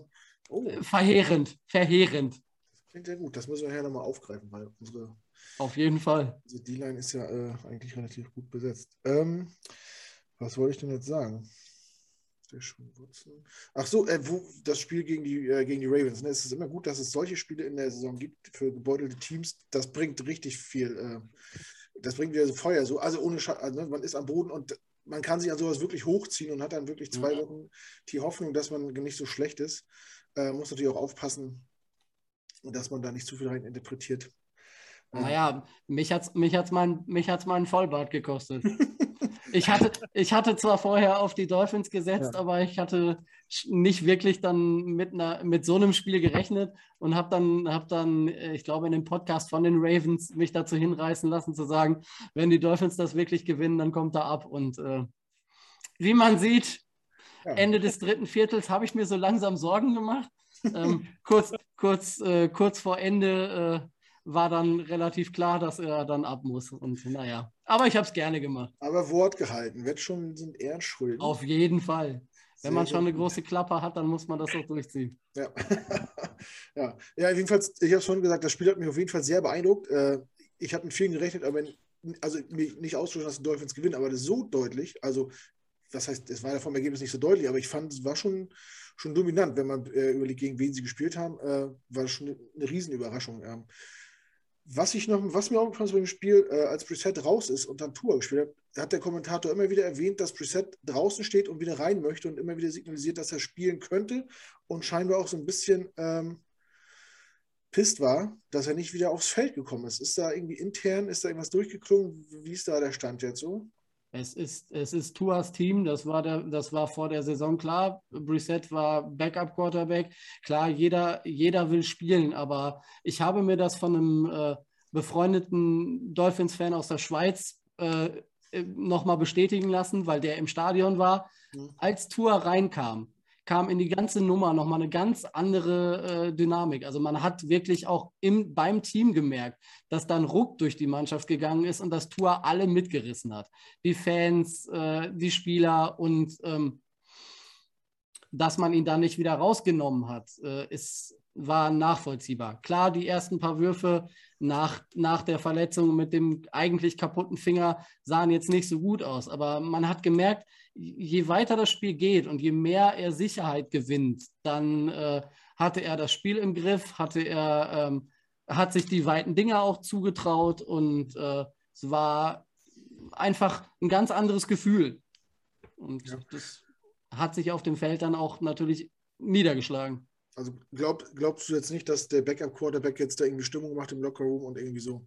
oh. verheerend, verheerend. Das klingt sehr gut. Das müssen wir nachher nochmal aufgreifen, weil unsere auf jeden Fall. Also die Line ist ja äh, eigentlich relativ gut besetzt. Ähm, was wollte ich denn jetzt sagen? Ach so, äh, wo, das Spiel gegen die, äh, gegen die Ravens. Ne? Es ist immer gut, dass es solche Spiele in der Saison gibt für gebeutelte Teams. Das bringt richtig viel. Äh, das bringt wieder so Feuer. So, also ohne Sch also, ne, man ist am Boden und man kann sich an sowas wirklich hochziehen und hat dann wirklich zwei ja. Wochen die Hoffnung, dass man nicht so schlecht ist. Äh, muss natürlich auch aufpassen, dass man da nicht zu viel rein interpretiert. Naja, mich hat es mich hat's mein, mich hat's mein Vollbart gekostet. ich, hatte, ich hatte zwar vorher auf die Dolphins gesetzt, ja. aber ich hatte nicht wirklich dann mit, einer, mit so einem Spiel gerechnet und habe dann, hab dann, äh, ich glaube, in dem Podcast von den Ravens mich dazu hinreißen lassen, zu sagen, wenn die Dolphins das wirklich gewinnen, dann kommt er ab. Und äh, wie man sieht, ja. Ende des dritten Viertels habe ich mir so langsam Sorgen gemacht. Ähm, kurz, kurz, äh, kurz vor Ende äh, war dann relativ klar, dass er dann ab muss. Und naja, aber ich habe es gerne gemacht. Aber Wort gehalten, wird schon sind Ehrenschulden. Auf jeden Fall. Wenn man schon eine große Klappe hat, dann muss man das auch durchziehen. Ja, ja. ja jedenfalls, ich habe schon gesagt, das Spiel hat mich auf jeden Fall sehr beeindruckt. Äh, ich habe mit vielen gerechnet, aber also nicht auszuschließen, dass die Dolphins gewinnen, aber das so deutlich, also das heißt, es war ja vom Ergebnis nicht so deutlich, aber ich fand, es war schon, schon dominant, wenn man äh, überlegt, gegen wen sie gespielt haben, äh, war schon eine, eine Riesenüberraschung. Ähm, was ich noch, was mir aufgefallen ist beim Spiel, äh, als Preset raus ist und dann Tour gespielt hat, hat der Kommentator immer wieder erwähnt, dass Preset draußen steht und wieder rein möchte und immer wieder signalisiert, dass er spielen könnte und scheinbar auch so ein bisschen ähm, pisst war, dass er nicht wieder aufs Feld gekommen ist. Ist da irgendwie intern, ist da irgendwas durchgeklungen? Wie ist da der Stand jetzt so? Es ist, es ist Tuas Team, das war, der, das war vor der Saison klar. Brissett war Backup-Quarterback. Klar, jeder, jeder will spielen, aber ich habe mir das von einem äh, befreundeten Dolphins-Fan aus der Schweiz äh, nochmal bestätigen lassen, weil der im Stadion war. Mhm. Als Tour reinkam, kam in die ganze Nummer nochmal eine ganz andere äh, Dynamik. Also man hat wirklich auch im, beim Team gemerkt, dass dann Ruck durch die Mannschaft gegangen ist und das Tour alle mitgerissen hat. Die Fans, äh, die Spieler und ähm, dass man ihn dann nicht wieder rausgenommen hat, äh, ist, war nachvollziehbar. Klar, die ersten paar Würfe nach, nach der Verletzung mit dem eigentlich kaputten Finger sahen jetzt nicht so gut aus, aber man hat gemerkt, je weiter das Spiel geht und je mehr er Sicherheit gewinnt, dann äh, hatte er das Spiel im Griff, hatte er, ähm, hat sich die weiten Dinge auch zugetraut und äh, es war einfach ein ganz anderes Gefühl. Und ja. das hat sich auf dem Feld dann auch natürlich niedergeschlagen. Also glaub, glaubst du jetzt nicht, dass der Backup-Quarterback jetzt da irgendwie Stimmung macht im Lockerroom und irgendwie so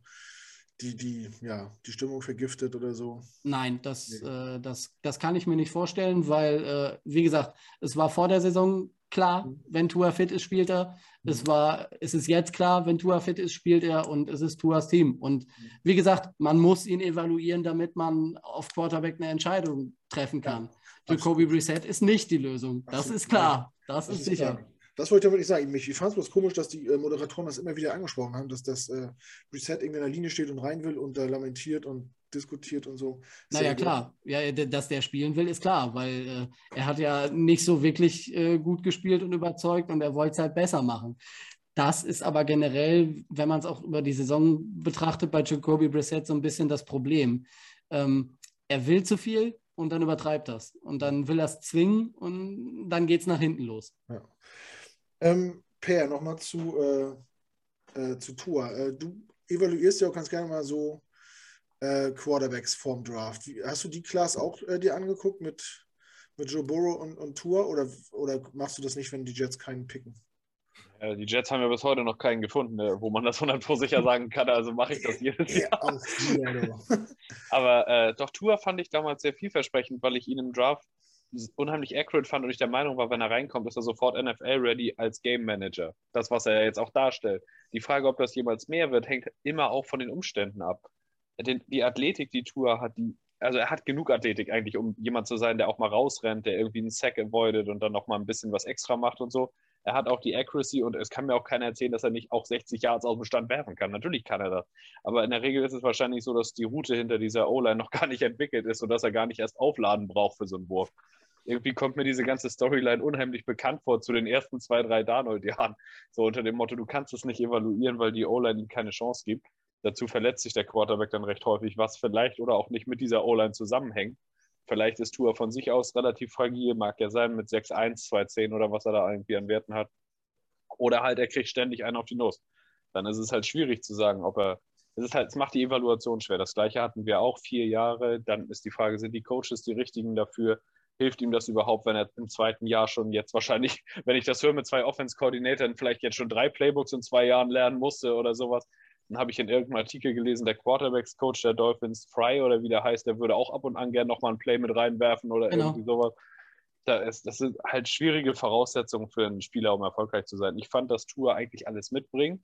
die, die, ja, die Stimmung vergiftet oder so? Nein, das, nee. äh, das, das kann ich mir nicht vorstellen, weil, äh, wie gesagt, es war vor der Saison klar, mhm. wenn Tua fit ist, spielt er. Mhm. Es, war, es ist jetzt klar, wenn Tua fit ist, spielt er und es ist Tuas Team. Und mhm. wie gesagt, man muss ihn evaluieren, damit man auf Quarterback eine Entscheidung treffen kann. Ja, Jacoby Brissett ist nicht die Lösung. Das Absolut. ist klar. Das, das ist, ist sicher. Klar. Das wollte ich damit nicht sagen. Ich fand es bloß komisch, dass die äh, Moderatoren das immer wieder angesprochen haben, dass das äh, Reset irgendwie in der Linie steht und rein will und da lamentiert und diskutiert und so. naja, klar. Ja, dass der spielen will, ist klar, weil äh, er hat ja nicht so wirklich äh, gut gespielt und überzeugt und er wollte es halt besser machen. Das ist aber generell, wenn man es auch über die Saison betrachtet, bei Jacoby Brissett so ein bisschen das Problem. Ähm, er will zu viel und dann übertreibt das. Und dann will er es zwingen und dann geht es nach hinten los. Ja. Ähm, per, nochmal zu, äh, äh, zu Tour. Äh, du evaluierst ja auch ganz gerne mal so äh, Quarterbacks vorm Draft. Wie, hast du die Class auch äh, dir angeguckt mit, mit Joe Burrow und, und Tour oder, oder machst du das nicht, wenn die Jets keinen picken? Ja, die Jets haben ja bis heute noch keinen gefunden, äh, wo man das 100% sicher sagen kann, also mache ich das jedes Jahr. Aber äh, doch, Tour fand ich damals sehr vielversprechend, weil ich ihn im Draft unheimlich accurate fand und ich der Meinung war, wenn er reinkommt, ist er sofort NFL-ready als Game Manager. Das, was er jetzt auch darstellt. Die Frage, ob das jemals mehr wird, hängt immer auch von den Umständen ab. die Athletik, die Tour hat, die, also er hat genug Athletik eigentlich, um jemand zu sein, der auch mal rausrennt, der irgendwie einen Sack avoidet und dann noch mal ein bisschen was extra macht und so. Er hat auch die Accuracy und es kann mir auch keiner erzählen, dass er nicht auch 60 Yards aus dem Stand werfen kann. Natürlich kann er das. Aber in der Regel ist es wahrscheinlich so, dass die Route hinter dieser O-Line noch gar nicht entwickelt ist und dass er gar nicht erst aufladen braucht für so einen Wurf irgendwie kommt mir diese ganze Storyline unheimlich bekannt vor zu den ersten zwei, drei Darnold-Jahren. So unter dem Motto, du kannst es nicht evaluieren, weil die O-Line ihm keine Chance gibt. Dazu verletzt sich der Quarterback dann recht häufig, was vielleicht oder auch nicht mit dieser O-Line zusammenhängt. Vielleicht ist Tour von sich aus relativ fragil, mag ja sein, mit 6-1, 2-10 oder was er da irgendwie an Werten hat. Oder halt, er kriegt ständig einen auf die Nuss. Dann ist es halt schwierig zu sagen, ob er. Es, ist halt, es macht die Evaluation schwer. Das gleiche hatten wir auch vier Jahre. Dann ist die Frage, sind die Coaches die richtigen dafür? Hilft ihm das überhaupt, wenn er im zweiten Jahr schon jetzt wahrscheinlich, wenn ich das höre mit zwei Offense-Koordinatoren, vielleicht jetzt schon drei Playbooks in zwei Jahren lernen musste oder sowas. Dann habe ich in irgendeinem Artikel gelesen, der Quarterbacks-Coach der Dolphins, Fry oder wie der heißt, der würde auch ab und an gerne nochmal ein Play mit reinwerfen oder genau. irgendwie sowas. Da ist, das sind halt schwierige Voraussetzungen für einen Spieler, um erfolgreich zu sein. Ich fand, dass Tour eigentlich alles mitbringt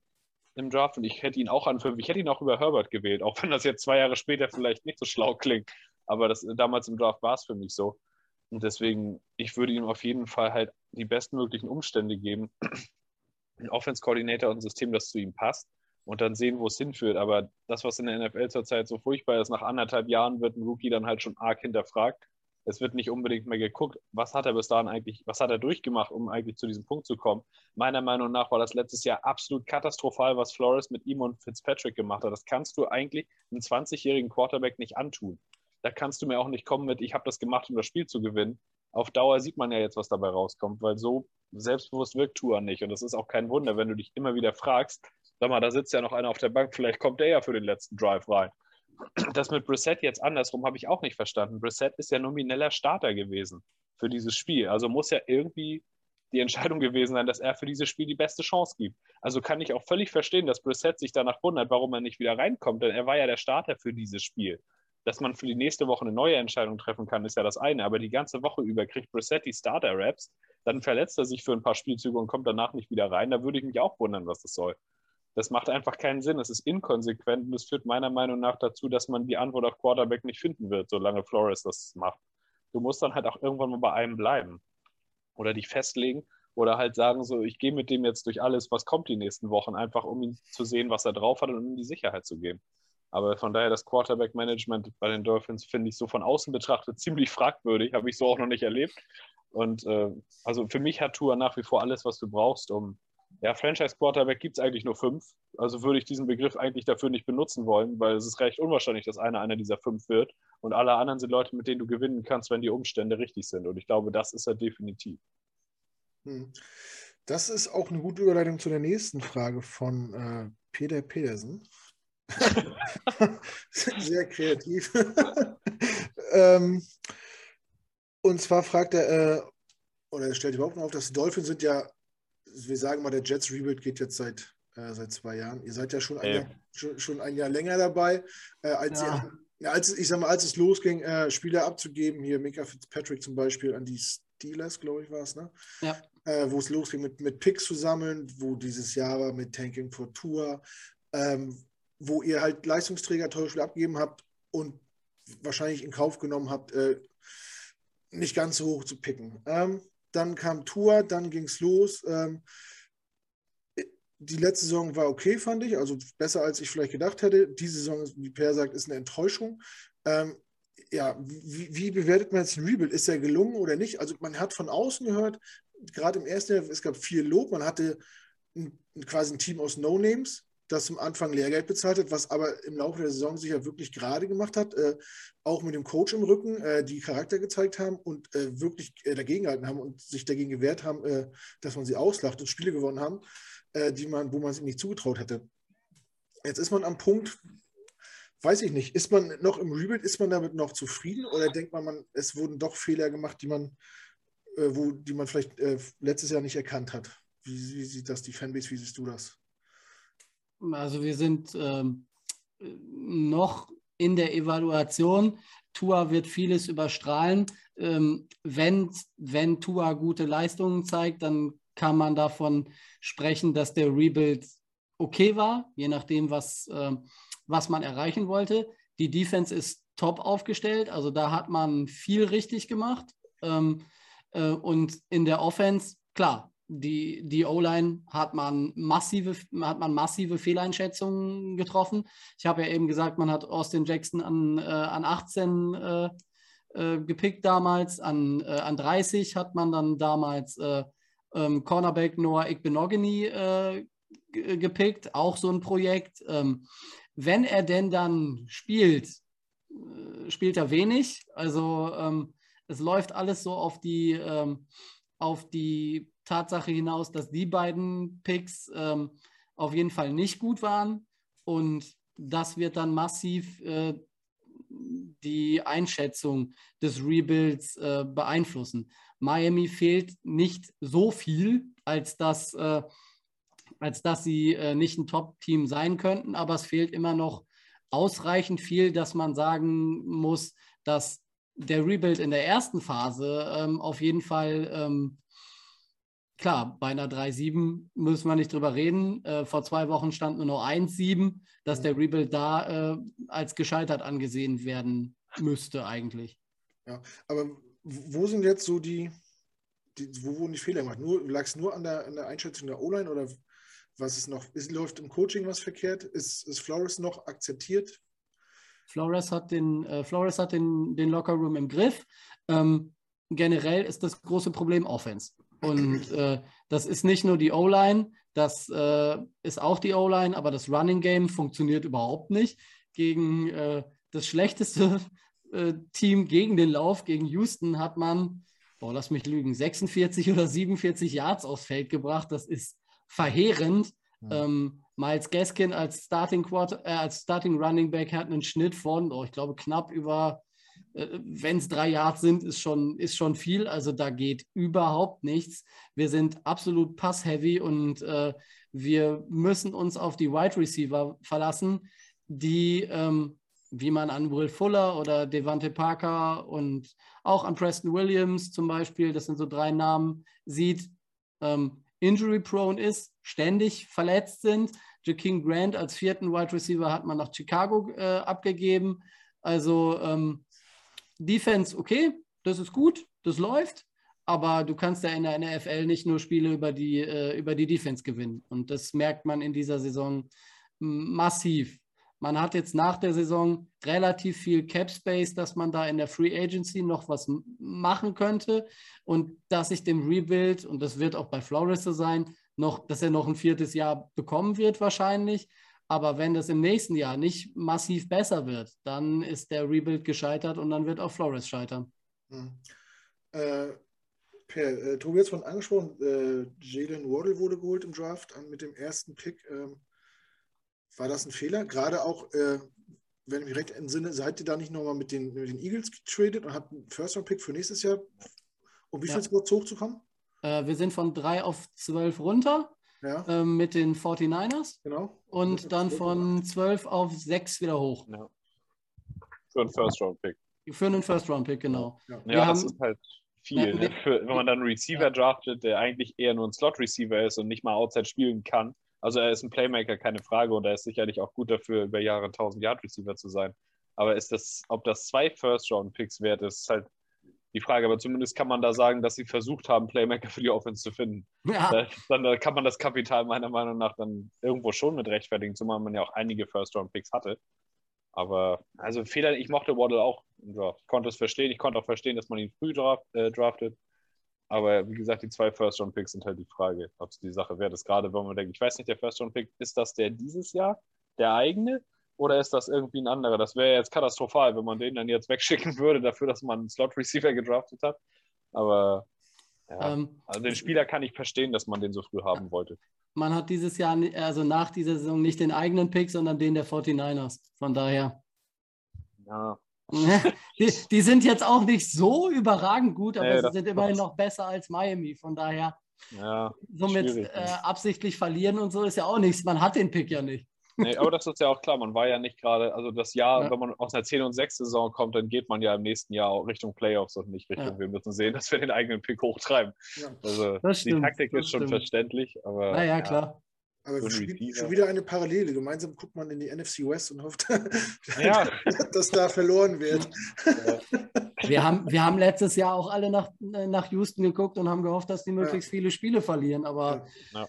im Draft und ich hätte ihn auch an fünf, ich hätte ihn auch über Herbert gewählt, auch wenn das jetzt zwei Jahre später vielleicht nicht so schlau klingt. Aber das, damals im Draft war es für mich so. Und deswegen, ich würde ihm auf jeden Fall halt die bestmöglichen Umstände geben, ein Offense-Coordinator und ein System, das zu ihm passt und dann sehen, wo es hinführt. Aber das, was in der NFL zurzeit so furchtbar ist, nach anderthalb Jahren wird ein Rookie dann halt schon arg hinterfragt. Es wird nicht unbedingt mehr geguckt, was hat er bis dahin eigentlich, was hat er durchgemacht, um eigentlich zu diesem Punkt zu kommen. Meiner Meinung nach war das letztes Jahr absolut katastrophal, was Flores mit ihm und Fitzpatrick gemacht hat. Das kannst du eigentlich einem 20-jährigen Quarterback nicht antun. Da kannst du mir auch nicht kommen mit, ich habe das gemacht, um das Spiel zu gewinnen. Auf Dauer sieht man ja jetzt, was dabei rauskommt, weil so selbstbewusst wirkt Tour nicht. Und das ist auch kein Wunder, wenn du dich immer wieder fragst, sag mal, da sitzt ja noch einer auf der Bank, vielleicht kommt der ja für den letzten Drive rein. Das mit Brissett jetzt andersrum habe ich auch nicht verstanden. Brissett ist ja nomineller Starter gewesen für dieses Spiel. Also muss ja irgendwie die Entscheidung gewesen sein, dass er für dieses Spiel die beste Chance gibt. Also kann ich auch völlig verstehen, dass Brissett sich danach wundert, warum er nicht wieder reinkommt, denn er war ja der Starter für dieses Spiel. Dass man für die nächste Woche eine neue Entscheidung treffen kann, ist ja das eine. Aber die ganze Woche über kriegt Brissett die Starter-Raps, dann verletzt er sich für ein paar Spielzüge und kommt danach nicht wieder rein. Da würde ich mich auch wundern, was das soll. Das macht einfach keinen Sinn. Es ist inkonsequent und es führt meiner Meinung nach dazu, dass man die Antwort auf Quarterback nicht finden wird, solange Flores das macht. Du musst dann halt auch irgendwann mal bei einem bleiben oder dich festlegen oder halt sagen, so, ich gehe mit dem jetzt durch alles, was kommt die nächsten Wochen, einfach um ihn zu sehen, was er drauf hat und um ihm die Sicherheit zu geben. Aber von daher das Quarterback-Management bei den Dolphins finde ich so von außen betrachtet ziemlich fragwürdig, habe ich so auch noch nicht erlebt. Und äh, also für mich hat Tua nach wie vor alles, was du brauchst, um ja, Franchise-Quarterback gibt es eigentlich nur fünf. Also würde ich diesen Begriff eigentlich dafür nicht benutzen wollen, weil es ist recht unwahrscheinlich, dass einer einer dieser fünf wird. Und alle anderen sind Leute, mit denen du gewinnen kannst, wenn die Umstände richtig sind. Und ich glaube, das ist er definitiv. Hm. Das ist auch eine gute Überleitung zu der nächsten Frage von äh, Peter Pedersen. Sehr kreativ. ähm, und zwar fragt er, äh, oder er stellt überhaupt noch auf, dass die Dolphins sind ja wir sagen mal, der Jets Rebuild geht jetzt seit, äh, seit zwei Jahren. Ihr seid ja schon ein, Jahr, schon, schon ein Jahr länger dabei. Äh, als, ja. ihr, als, ich sag mal, als es losging, äh, Spieler abzugeben, hier Mika Fitzpatrick zum Beispiel an die Steelers, glaube ich, war es, ne? Ja. Äh, wo es losging mit, mit Picks zu sammeln, wo dieses Jahr war mit Tanking for Tour, ähm, wo ihr halt Leistungsträger teure Spiele abgegeben habt und wahrscheinlich in Kauf genommen habt, äh, nicht ganz so hoch zu picken. Ähm, dann kam Tour, dann ging es los. Ähm, die letzte Saison war okay, fand ich, also besser als ich vielleicht gedacht hätte. Diese Saison, wie Per sagt, ist eine Enttäuschung. Ähm, ja, wie, wie, bewertet man jetzt den Rebuild? Ist er gelungen oder nicht? Also man hat von außen gehört, gerade im ersten Jahr, es gab viel Lob, man hatte ein, quasi ein Team aus No-Names, das zum Anfang Lehrgeld bezahlt hat, was aber im Laufe der Saison sich ja wirklich gerade gemacht hat, äh, auch mit dem Coach im Rücken, äh, die Charakter gezeigt haben und äh, wirklich äh, dagegengehalten haben und sich dagegen gewehrt haben, äh, dass man sie auslacht und Spiele gewonnen haben, äh, die man, wo man es ihm nicht zugetraut hätte. Jetzt ist man am Punkt, weiß ich nicht, ist man noch im Rebuild, ist man damit noch zufrieden oder denkt man, man es wurden doch Fehler gemacht, die man, wo, die man vielleicht letztes Jahr nicht erkannt hat? Wie, wie sieht das die Fanbase, wie siehst du das? Also wir sind ähm, noch in der Evaluation. Tua wird vieles überstrahlen. Ähm, wenn, wenn Tua gute Leistungen zeigt, dann kann man davon sprechen, dass der Rebuild okay war, je nachdem, was, äh, was man erreichen wollte. Die Defense ist top aufgestellt, also da hat man viel richtig gemacht. Ähm, äh, und in der Offense, klar, die, die O-Line hat man massive, hat man massive Fehleinschätzungen getroffen. Ich habe ja eben gesagt, man hat Austin Jackson an, äh, an 18 äh, äh, gepickt damals, an, äh, an 30 hat man dann damals äh, ähm, Cornerback Noah Igbenogany äh, gepickt, auch so ein Projekt. Ähm, wenn er denn dann spielt, spielt er wenig. Also ähm, es läuft alles so auf die, ähm, auf die Tatsache hinaus, dass die beiden Picks ähm, auf jeden Fall nicht gut waren. Und das wird dann massiv äh, die Einschätzung des Rebuilds äh, beeinflussen. Miami fehlt nicht so viel, als dass, äh, als dass sie äh, nicht ein Top-Team sein könnten, aber es fehlt immer noch ausreichend viel, dass man sagen muss, dass der Rebuild in der ersten Phase ähm, auf jeden Fall, ähm, klar, bei einer 3-7 müssen wir nicht drüber reden. Äh, vor zwei Wochen stand nur noch 1-7, dass der Rebuild da äh, als gescheitert angesehen werden müsste eigentlich. Ja, aber wo sind jetzt so die, die wo wurden die Fehler gemacht? Lag es nur an der, an der Einschätzung der O-Line oder was ist noch? Ist, läuft im Coaching was verkehrt? Ist, ist Flores noch akzeptiert? Flores hat den, äh, Flores hat den, den Lockerroom im Griff. Ähm, generell ist das große Problem Offense. Und äh, das ist nicht nur die O-Line, das äh, ist auch die O-Line, aber das Running Game funktioniert überhaupt nicht. Gegen äh, das schlechteste äh, Team gegen den Lauf, gegen Houston, hat man, oh, lass mich lügen, 46 oder 47 Yards aufs Feld gebracht. Das ist verheerend. Ja. Ähm, Miles Gaskin als Starting, Quarter, äh, als Starting Running Back hat einen Schnitt von, oh, ich glaube, knapp über, wenn es drei Yards sind, ist schon, ist schon viel. Also da geht überhaupt nichts. Wir sind absolut pass-heavy und äh, wir müssen uns auf die Wide Receiver verlassen, die, ähm, wie man an Will Fuller oder Devante Parker und auch an Preston Williams zum Beispiel, das sind so drei Namen, sieht, ähm, injury-prone ist, ständig verletzt sind. Jaking Grant als vierten Wide Receiver hat man nach Chicago äh, abgegeben. Also ähm, Defense, okay, das ist gut, das läuft, aber du kannst ja in der NFL nicht nur Spiele über die, äh, über die Defense gewinnen. Und das merkt man in dieser Saison massiv. Man hat jetzt nach der Saison relativ viel Cap Space, dass man da in der Free Agency noch was machen könnte und dass ich dem Rebuild, und das wird auch bei Flores so sein, noch, dass er noch ein viertes Jahr bekommen wird wahrscheinlich. Aber wenn das im nächsten Jahr nicht massiv besser wird, dann ist der Rebuild gescheitert und dann wird auch Flores scheitern. Hm. Äh, per, äh, Tobi hat es von angesprochen, äh, Jalen Waddle wurde geholt im Draft mit dem ersten Pick. Ähm, war das ein Fehler? Gerade auch, äh, wenn ich mich recht entsinne, seid ihr da nicht nochmal mit den, mit den Eagles getradet und habt einen First-Round-Pick für nächstes Jahr, um wie viel Spots hochzukommen? Äh, wir sind von 3 auf 12 runter ja. äh, mit den 49ers. Genau. Und dann von 12 auf 6 wieder hoch. Ja. Für einen First-Round-Pick. Für einen First-Round-Pick, genau. Ja, ja das ist halt viel. Ne? Für, wenn man dann einen Receiver draftet, der eigentlich eher nur ein Slot-Receiver ist und nicht mal Outside spielen kann, also er ist ein Playmaker, keine Frage, und er ist sicherlich auch gut dafür, über Jahre 1000 Yard Receiver zu sein. Aber ist das, ob das zwei First-Round-Picks wert ist, ist halt die Frage. Aber zumindest kann man da sagen, dass sie versucht haben, Playmaker für die Offense zu finden. Ja. Dann, dann kann man das Kapital meiner Meinung nach dann irgendwo schon mit rechtfertigen, zumal man ja auch einige First-Round-Picks hatte. Aber also Fehler, ich mochte Waddle auch. Ja, ich konnte es verstehen. Ich konnte auch verstehen, dass man ihn früh draft, äh, draftet. Aber wie gesagt, die zwei First-Round-Picks sind halt die Frage, ob es die Sache wert ist. Gerade wenn man denkt, ich weiß nicht, der First-Round-Pick, ist das der dieses Jahr, der eigene? Oder ist das irgendwie ein anderer? Das wäre jetzt katastrophal, wenn man den dann jetzt wegschicken würde, dafür, dass man einen Slot-Receiver gedraftet hat. Aber ja, ähm, also den Spieler kann ich verstehen, dass man den so früh haben wollte. Man hat dieses Jahr, also nach dieser Saison, nicht den eigenen Pick, sondern den der 49ers. Von daher. Ja, die, die, sind jetzt auch nicht so überragend gut, aber nee, sie sind immerhin noch besser als Miami. Von daher, ja, somit äh, absichtlich verlieren und so ist ja auch nichts. Man hat den Pick ja nicht. Nee, aber das ist ja auch klar, man war ja nicht gerade, also das Jahr, ja. wenn man aus einer 10- und 6-Saison kommt, dann geht man ja im nächsten Jahr auch Richtung Playoffs und nicht Richtung, ja. wir müssen sehen, dass wir den eigenen Pick hochtreiben. Ja. Also die Taktik ist schon stimmt. verständlich, aber. Naja, klar. Aber so schon, schon wieder eine Parallele. Gemeinsam guckt man in die NFC West und hofft, ja. dass da verloren wird. Wir haben, wir haben letztes Jahr auch alle nach, nach Houston geguckt und haben gehofft, dass die möglichst ja. viele Spiele verlieren. Aber ja.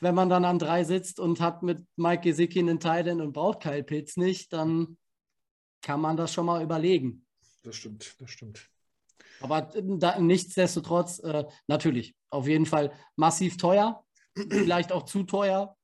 Wenn man dann an drei sitzt und hat mit Mike Gesicki einen Titan und braucht Kyle Pitts nicht, dann kann man das schon mal überlegen. Das stimmt, das stimmt. Aber da, nichtsdestotrotz, äh, natürlich, auf jeden Fall massiv teuer vielleicht auch zu teuer,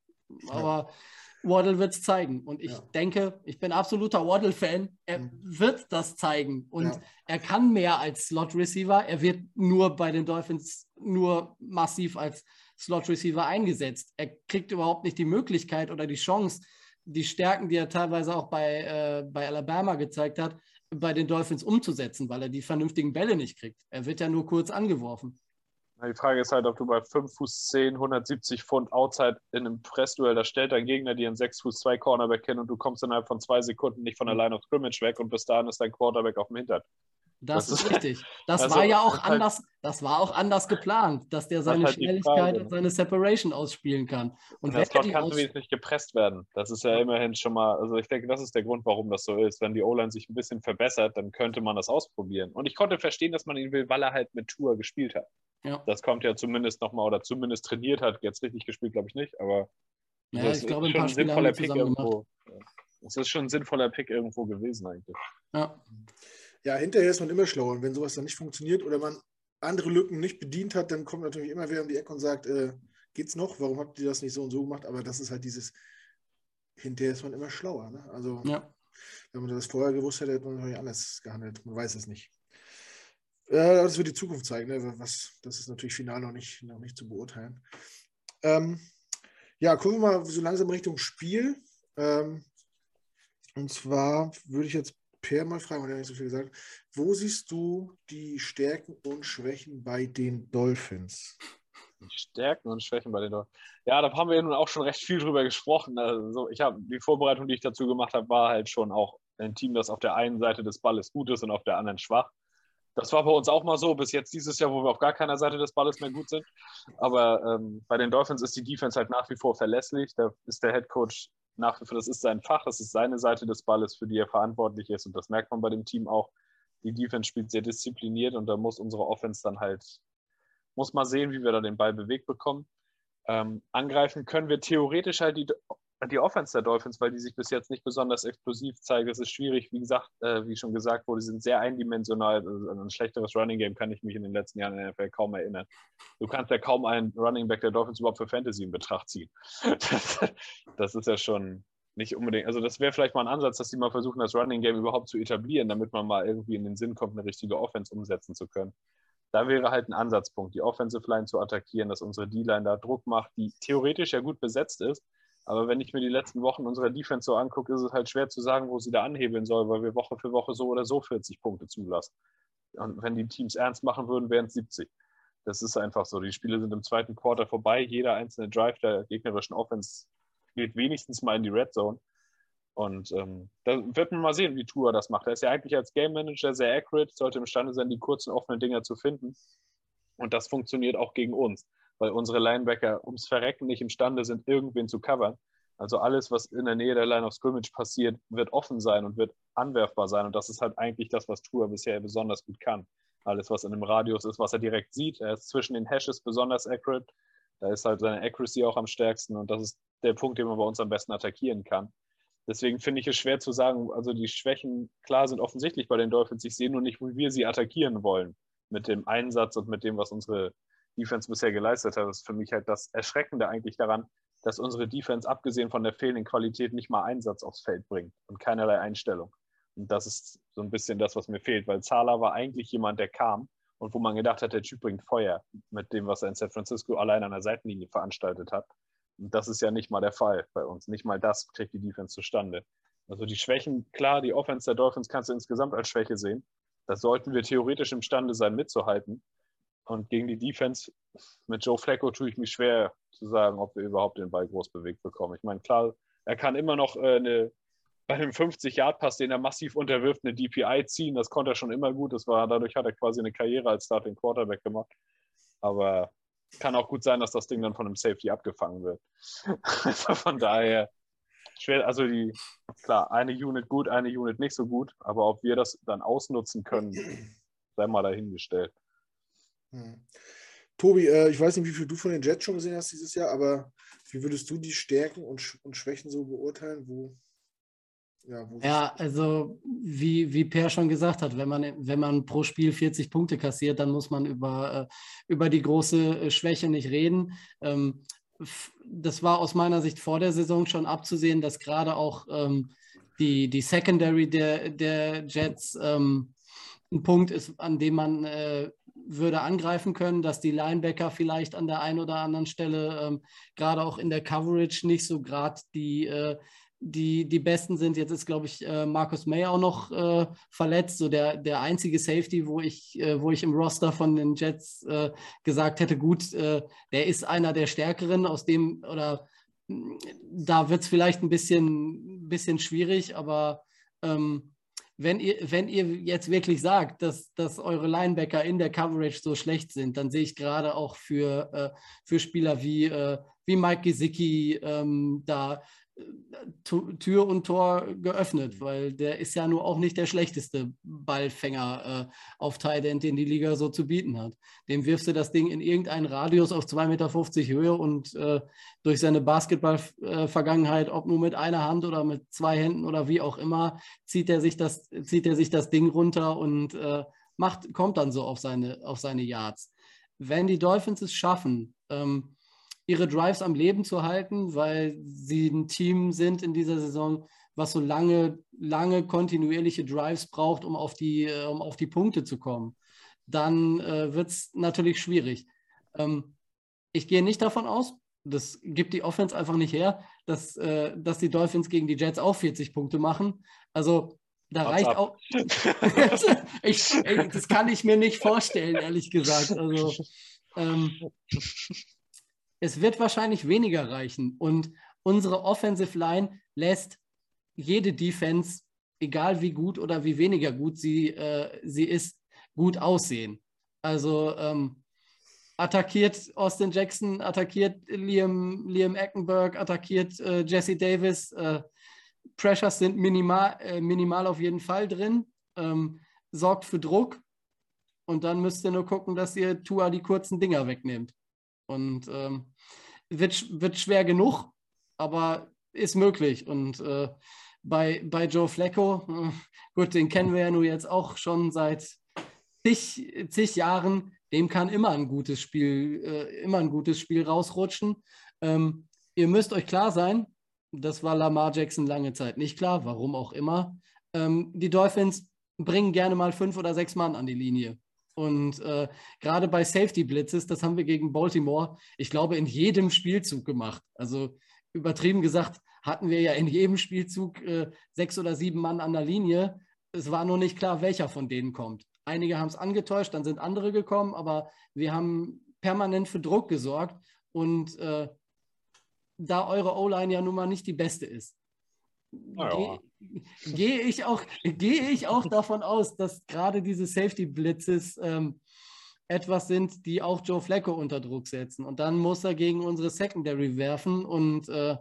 aber ja. Waddle wird es zeigen. Und ich ja. denke, ich bin absoluter Waddle-Fan. Er mhm. wird das zeigen. Und ja. er kann mehr als Slot-Receiver. Er wird nur bei den Dolphins nur massiv als Slot-Receiver eingesetzt. Er kriegt überhaupt nicht die Möglichkeit oder die Chance, die Stärken, die er teilweise auch bei, äh, bei Alabama gezeigt hat, bei den Dolphins umzusetzen, weil er die vernünftigen Bälle nicht kriegt. Er wird ja nur kurz angeworfen. Die Frage ist halt, ob du bei 5 Fuß 10, 170 Pfund Outside in einem Pressduell, da stellt dein Gegner dir einen 6 Fuß 2 Cornerback hin und du kommst innerhalb von zwei Sekunden nicht von der Line of Scrimmage weg und bis dahin ist dein Quarterback auf dem Hintern. Das, das ist richtig. Das also, war ja auch halt, anders, das war auch anders geplant, dass der seine halt Schnelligkeit und seine Separation ausspielen kann. Und, und das kann aus... nicht gepresst werden. Das ist ja, immerhin schon mal, also ich denke, das ist der Grund, warum das so ist. Wenn die O-Line sich ein bisschen verbessert, dann könnte man das ausprobieren. Und ich konnte verstehen, dass man ihn will, weil er halt mit Tour gespielt hat. Ja. Das kommt ja zumindest nochmal oder zumindest trainiert hat. Jetzt richtig gespielt, glaube ich nicht, aber ja, das ich glaube, ein paar haben Pick irgendwo. Es ist schon ein sinnvoller Pick irgendwo gewesen eigentlich. Ja. Ja, hinterher ist man immer schlauer. Und wenn sowas dann nicht funktioniert oder man andere Lücken nicht bedient hat, dann kommt natürlich immer wer um die Ecke und sagt, äh, geht's noch? Warum habt ihr das nicht so und so gemacht? Aber das ist halt dieses, hinterher ist man immer schlauer. Ne? Also, ja. wenn man das vorher gewusst hätte, hätte man natürlich anders gehandelt. Man weiß es nicht. Äh, das wird die Zukunft zeigen. Ne? Was, das ist natürlich final noch nicht, noch nicht zu beurteilen. Ähm, ja, gucken wir mal so langsam Richtung Spiel. Ähm, und zwar würde ich jetzt Per mal fragen, weil er nicht so viel gesagt Wo siehst du die Stärken und Schwächen bei den Dolphins? Die Stärken und Schwächen bei den Dolphins. Ja, da haben wir ja nun auch schon recht viel drüber gesprochen. Also ich habe die Vorbereitung, die ich dazu gemacht habe, war halt schon auch ein Team, das auf der einen Seite des Balles gut ist und auf der anderen schwach. Das war bei uns auch mal so, bis jetzt dieses Jahr, wo wir auf gar keiner Seite des Balles mehr gut sind. Aber ähm, bei den Dolphins ist die Defense halt nach wie vor verlässlich. Da ist der Head Coach nach wie vor, das ist sein Fach, das ist seine Seite des Balles, für die er verantwortlich ist. Und das merkt man bei dem Team auch. Die Defense spielt sehr diszipliniert und da muss unsere Offense dann halt, muss mal sehen, wie wir da den Ball bewegt bekommen. Ähm, angreifen können wir theoretisch halt die die Offense der Dolphins, weil die sich bis jetzt nicht besonders explosiv zeigt. Das ist schwierig. Wie gesagt, äh, wie schon gesagt wurde, sind sehr eindimensional. Also ein schlechteres Running Game kann ich mich in den letzten Jahren in der NFL kaum erinnern. Du kannst ja kaum einen Running Back der Dolphins überhaupt für Fantasy in Betracht ziehen. Das, das ist ja schon nicht unbedingt. Also das wäre vielleicht mal ein Ansatz, dass die mal versuchen, das Running Game überhaupt zu etablieren, damit man mal irgendwie in den Sinn kommt, eine richtige Offense umsetzen zu können. Da wäre halt ein Ansatzpunkt, die Offensive Line zu attackieren, dass unsere D-Line da Druck macht, die theoretisch ja gut besetzt ist, aber wenn ich mir die letzten Wochen unserer Defense so angucke, ist es halt schwer zu sagen, wo sie da anhebeln soll, weil wir Woche für Woche so oder so 40 Punkte zulassen. Und wenn die Teams ernst machen würden, wären es 70. Das ist einfach so. Die Spiele sind im zweiten Quarter vorbei. Jeder einzelne Drive der gegnerischen Offense geht wenigstens mal in die Red Zone. Und ähm, da wird man mal sehen, wie Tua das macht. Er ist ja eigentlich als Game Manager sehr accurate, sollte imstande sein, die kurzen offenen Dinger zu finden. Und das funktioniert auch gegen uns weil unsere Linebacker ums Verrecken nicht imstande sind, irgendwen zu covern. Also alles, was in der Nähe der Line of Scrimmage passiert, wird offen sein und wird anwerfbar sein. Und das ist halt eigentlich das, was Tour bisher besonders gut kann. Alles, was in einem Radius ist, was er direkt sieht. Er ist zwischen den Hashes besonders accurate. Da ist halt seine Accuracy auch am stärksten. Und das ist der Punkt, den man bei uns am besten attackieren kann. Deswegen finde ich es schwer zu sagen, also die Schwächen, klar, sind offensichtlich bei den Dolphins. Ich sehe nur nicht, wie wir sie attackieren wollen. Mit dem Einsatz und mit dem, was unsere Defense bisher geleistet hat. Das ist für mich halt das Erschreckende eigentlich daran, dass unsere Defense, abgesehen von der fehlenden Qualität, nicht mal Einsatz aufs Feld bringt und keinerlei Einstellung. Und das ist so ein bisschen das, was mir fehlt, weil Zala war eigentlich jemand, der kam und wo man gedacht hat, der Typ bringt Feuer mit dem, was er in San Francisco allein an der Seitenlinie veranstaltet hat. Und das ist ja nicht mal der Fall bei uns. Nicht mal das kriegt die Defense zustande. Also die Schwächen, klar, die Offense der Dolphins kannst du insgesamt als Schwäche sehen. Das sollten wir theoretisch imstande sein, mitzuhalten. Und gegen die Defense mit Joe Flacco tue ich mich schwer zu sagen, ob wir überhaupt den Ball groß bewegt bekommen. Ich meine, klar, er kann immer noch äh, eine, bei einem 50-Yard-Pass, den er massiv unterwirft, eine DPI ziehen. Das konnte er schon immer gut. Das war, dadurch hat er quasi eine Karriere als Starting Quarterback gemacht. Aber kann auch gut sein, dass das Ding dann von einem Safety abgefangen wird. also von daher schwer, also die, klar, eine Unit gut, eine Unit nicht so gut, aber ob wir das dann ausnutzen können, sei mal dahingestellt. Hm. Tobi, äh, ich weiß nicht, wie viel du von den Jets schon gesehen hast dieses Jahr, aber wie würdest du die Stärken und, und Schwächen so beurteilen? Wo, ja, wo ja also wie, wie Per schon gesagt hat, wenn man, wenn man pro Spiel 40 Punkte kassiert, dann muss man über, äh, über die große äh, Schwäche nicht reden. Ähm, das war aus meiner Sicht vor der Saison schon abzusehen, dass gerade auch ähm, die, die Secondary der, der Jets ähm, ein Punkt ist, an dem man äh, würde angreifen können, dass die Linebacker vielleicht an der einen oder anderen Stelle ähm, gerade auch in der Coverage nicht so gerade die, äh, die, die Besten sind. Jetzt ist, glaube ich, äh, Markus May auch noch äh, verletzt, so der, der einzige Safety, wo ich, äh, wo ich im Roster von den Jets äh, gesagt hätte, gut, äh, der ist einer der Stärkeren, aus dem, oder da wird es vielleicht ein bisschen, bisschen schwierig, aber ähm, wenn ihr, wenn ihr jetzt wirklich sagt, dass, dass eure Linebacker in der Coverage so schlecht sind, dann sehe ich gerade auch für, äh, für Spieler wie, äh, wie Mike Gesicki ähm, da Tür und Tor geöffnet, weil der ist ja nur auch nicht der schlechteste Ballfänger äh, auf Tight End, den die Liga so zu bieten hat. Dem wirfst du das Ding in irgendeinen Radius auf 2,50 Meter Höhe und äh, durch seine Basketball-Vergangenheit, ob nur mit einer Hand oder mit zwei Händen oder wie auch immer, zieht er sich das, zieht er sich das Ding runter und äh, macht, kommt dann so auf seine, auf seine Yards. Wenn die Dolphins es schaffen, ähm, ihre Drives am Leben zu halten, weil sie ein Team sind in dieser Saison, was so lange, lange kontinuierliche Drives braucht, um auf die, äh, um auf die Punkte zu kommen, dann äh, wird es natürlich schwierig. Ähm, ich gehe nicht davon aus, das gibt die Offense einfach nicht her, dass, äh, dass die Dolphins gegen die Jets auch 40 Punkte machen. Also da What's reicht up? auch. ich, ich, das kann ich mir nicht vorstellen, ehrlich gesagt. Also ähm, es wird wahrscheinlich weniger reichen. Und unsere Offensive Line lässt jede Defense, egal wie gut oder wie weniger gut sie, äh, sie ist, gut aussehen. Also ähm, attackiert Austin Jackson, attackiert Liam, Liam Eckenberg, attackiert äh, Jesse Davis. Äh, Pressures sind minimal, äh, minimal auf jeden Fall drin. Ähm, sorgt für Druck. Und dann müsst ihr nur gucken, dass ihr Tua die kurzen Dinger wegnehmt. Und ähm, wird, wird schwer genug, aber ist möglich. Und äh, bei, bei Joe Flacco, äh, gut, den kennen wir ja nun jetzt auch schon seit zig, zig Jahren. Dem kann immer ein gutes Spiel, äh, immer ein gutes Spiel rausrutschen. Ähm, ihr müsst euch klar sein, das war Lamar Jackson lange Zeit nicht klar, warum auch immer. Ähm, die Dolphins bringen gerne mal fünf oder sechs Mann an die Linie. Und äh, gerade bei Safety Blitzes, das haben wir gegen Baltimore, ich glaube, in jedem Spielzug gemacht. Also übertrieben gesagt, hatten wir ja in jedem Spielzug äh, sechs oder sieben Mann an der Linie. Es war nur nicht klar, welcher von denen kommt. Einige haben es angetäuscht, dann sind andere gekommen, aber wir haben permanent für Druck gesorgt. Und äh, da eure O-Line ja nun mal nicht die beste ist, ja. gehe ich, auch, gehe ich auch davon aus, dass gerade diese Safety-Blitzes ähm, etwas sind, die auch Joe Flacco unter Druck setzen. Und dann muss er gegen unsere Secondary werfen. Und äh,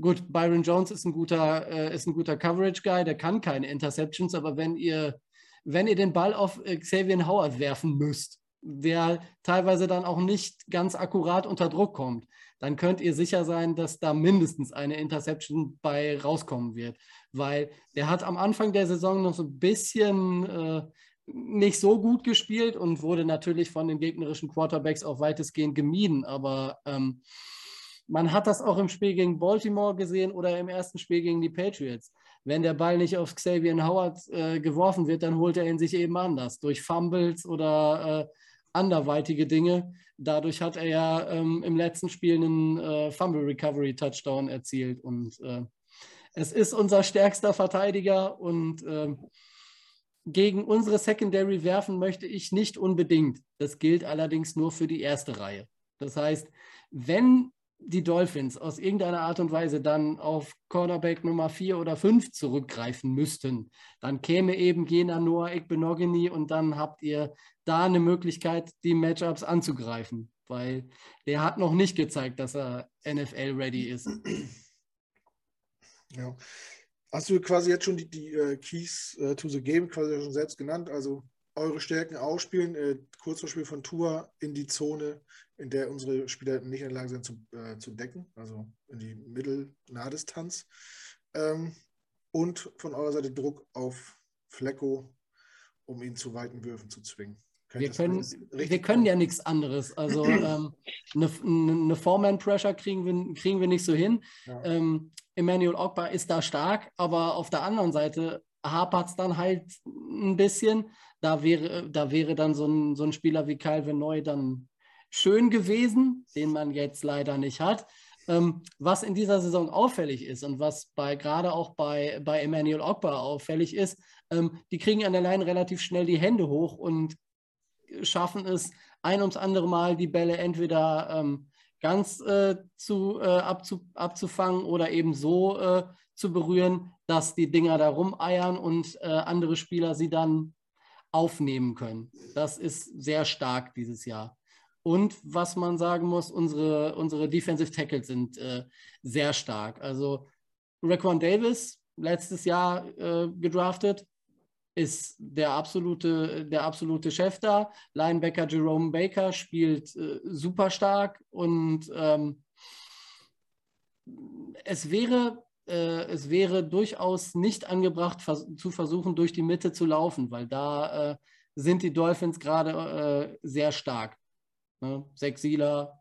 gut, Byron Jones ist ein guter, äh, guter Coverage-Guy, der kann keine Interceptions, aber wenn ihr, wenn ihr den Ball auf äh, Xavier Howard werfen müsst, der teilweise dann auch nicht ganz akkurat unter Druck kommt, dann könnt ihr sicher sein, dass da mindestens eine Interception bei rauskommen wird. Weil der hat am Anfang der Saison noch so ein bisschen äh, nicht so gut gespielt und wurde natürlich von den gegnerischen Quarterbacks auch weitestgehend gemieden. Aber ähm, man hat das auch im Spiel gegen Baltimore gesehen oder im ersten Spiel gegen die Patriots. Wenn der Ball nicht auf Xavier Howard äh, geworfen wird, dann holt er ihn sich eben anders. Durch Fumbles oder äh, anderweitige Dinge. Dadurch hat er ja ähm, im letzten Spiel einen äh, Fumble Recovery Touchdown erzielt und äh, es ist unser stärkster Verteidiger und äh, gegen unsere Secondary werfen möchte ich nicht unbedingt. Das gilt allerdings nur für die erste Reihe. Das heißt, wenn die Dolphins aus irgendeiner Art und Weise dann auf Cornerback Nummer 4 oder 5 zurückgreifen müssten, dann käme eben jener Noah Ekbenogany und dann habt ihr da eine Möglichkeit, die Matchups anzugreifen, weil der hat noch nicht gezeigt, dass er NFL-ready ist. Ja. Hast du quasi jetzt schon die, die uh, Keys uh, to the Game quasi schon selbst genannt? Also eure Stärken ausspielen, äh, Kurzverspiel von Tour in die Zone, in der unsere Spieler nicht in der Lage sind zu, äh, zu decken, also in die Mittel-Nahdistanz. Ähm, und von eurer Seite Druck auf Flecko, um ihn zu weiten Würfen zu zwingen. Wir können, wir können ja nichts anderes. Also ähm, eine, eine Foreman-Pressure kriegen wir, kriegen wir nicht so hin. Ja. Ähm, Emmanuel Ogba ist da stark, aber auf der anderen Seite hapert es dann halt ein bisschen. Da wäre, da wäre dann so ein, so ein Spieler wie Calvin Neu dann schön gewesen, den man jetzt leider nicht hat. Ähm, was in dieser Saison auffällig ist und was bei gerade auch bei, bei Emmanuel Ogba auffällig ist, ähm, die kriegen an der Line relativ schnell die Hände hoch und schaffen es ein ums andere Mal, die Bälle entweder ähm, ganz äh, zu, äh, abzu, abzufangen oder eben so äh, zu berühren, dass die Dinger da rumeiern und äh, andere Spieler sie dann aufnehmen können. Das ist sehr stark dieses Jahr. Und was man sagen muss, unsere, unsere Defensive Tackles sind äh, sehr stark. Also Raquan Davis, letztes Jahr äh, gedraftet, ist der absolute, der absolute Chef da. Linebacker Jerome Baker spielt äh, super stark und ähm, es wäre es wäre durchaus nicht angebracht, zu versuchen, durch die Mitte zu laufen, weil da äh, sind die Dolphins gerade äh, sehr stark. Ne? Zach Sieler,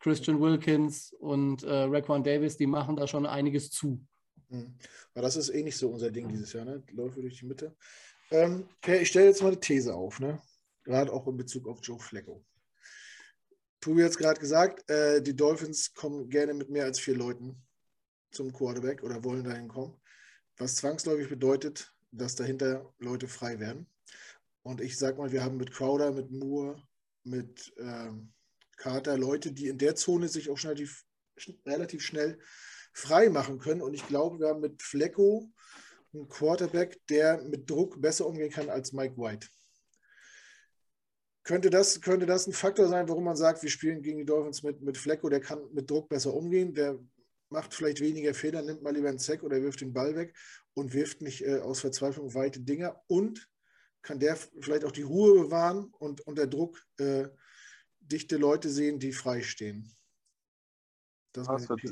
Christian Wilkins und äh, Raquan Davis, die machen da schon einiges zu. Mhm. Aber das ist eh nicht so unser Ding dieses Jahr, ne? Läufe durch die Mitte. Ähm, okay, ich stelle jetzt mal eine These auf, ne? Gerade auch in Bezug auf Joe Flacco. Tobi hat es gerade gesagt, äh, die Dolphins kommen gerne mit mehr als vier Leuten zum Quarterback oder wollen dahin kommen. Was zwangsläufig bedeutet, dass dahinter Leute frei werden. Und ich sag mal, wir haben mit Crowder, mit Moore, mit ähm, Carter Leute, die in der Zone sich auch relativ, relativ schnell frei machen können. Und ich glaube, wir haben mit Flecko einen Quarterback, der mit Druck besser umgehen kann als Mike White. Könnte das, könnte das ein Faktor sein, warum man sagt, wir spielen gegen die Dolphins mit, mit Flecko, der kann mit Druck besser umgehen, der macht vielleicht weniger Fehler, nimmt mal lieber einen Sack oder wirft den Ball weg und wirft nicht äh, aus Verzweiflung weite Dinger und kann der vielleicht auch die Ruhe bewahren und unter Druck äh, dichte Leute sehen, die frei stehen. Das, das, wird,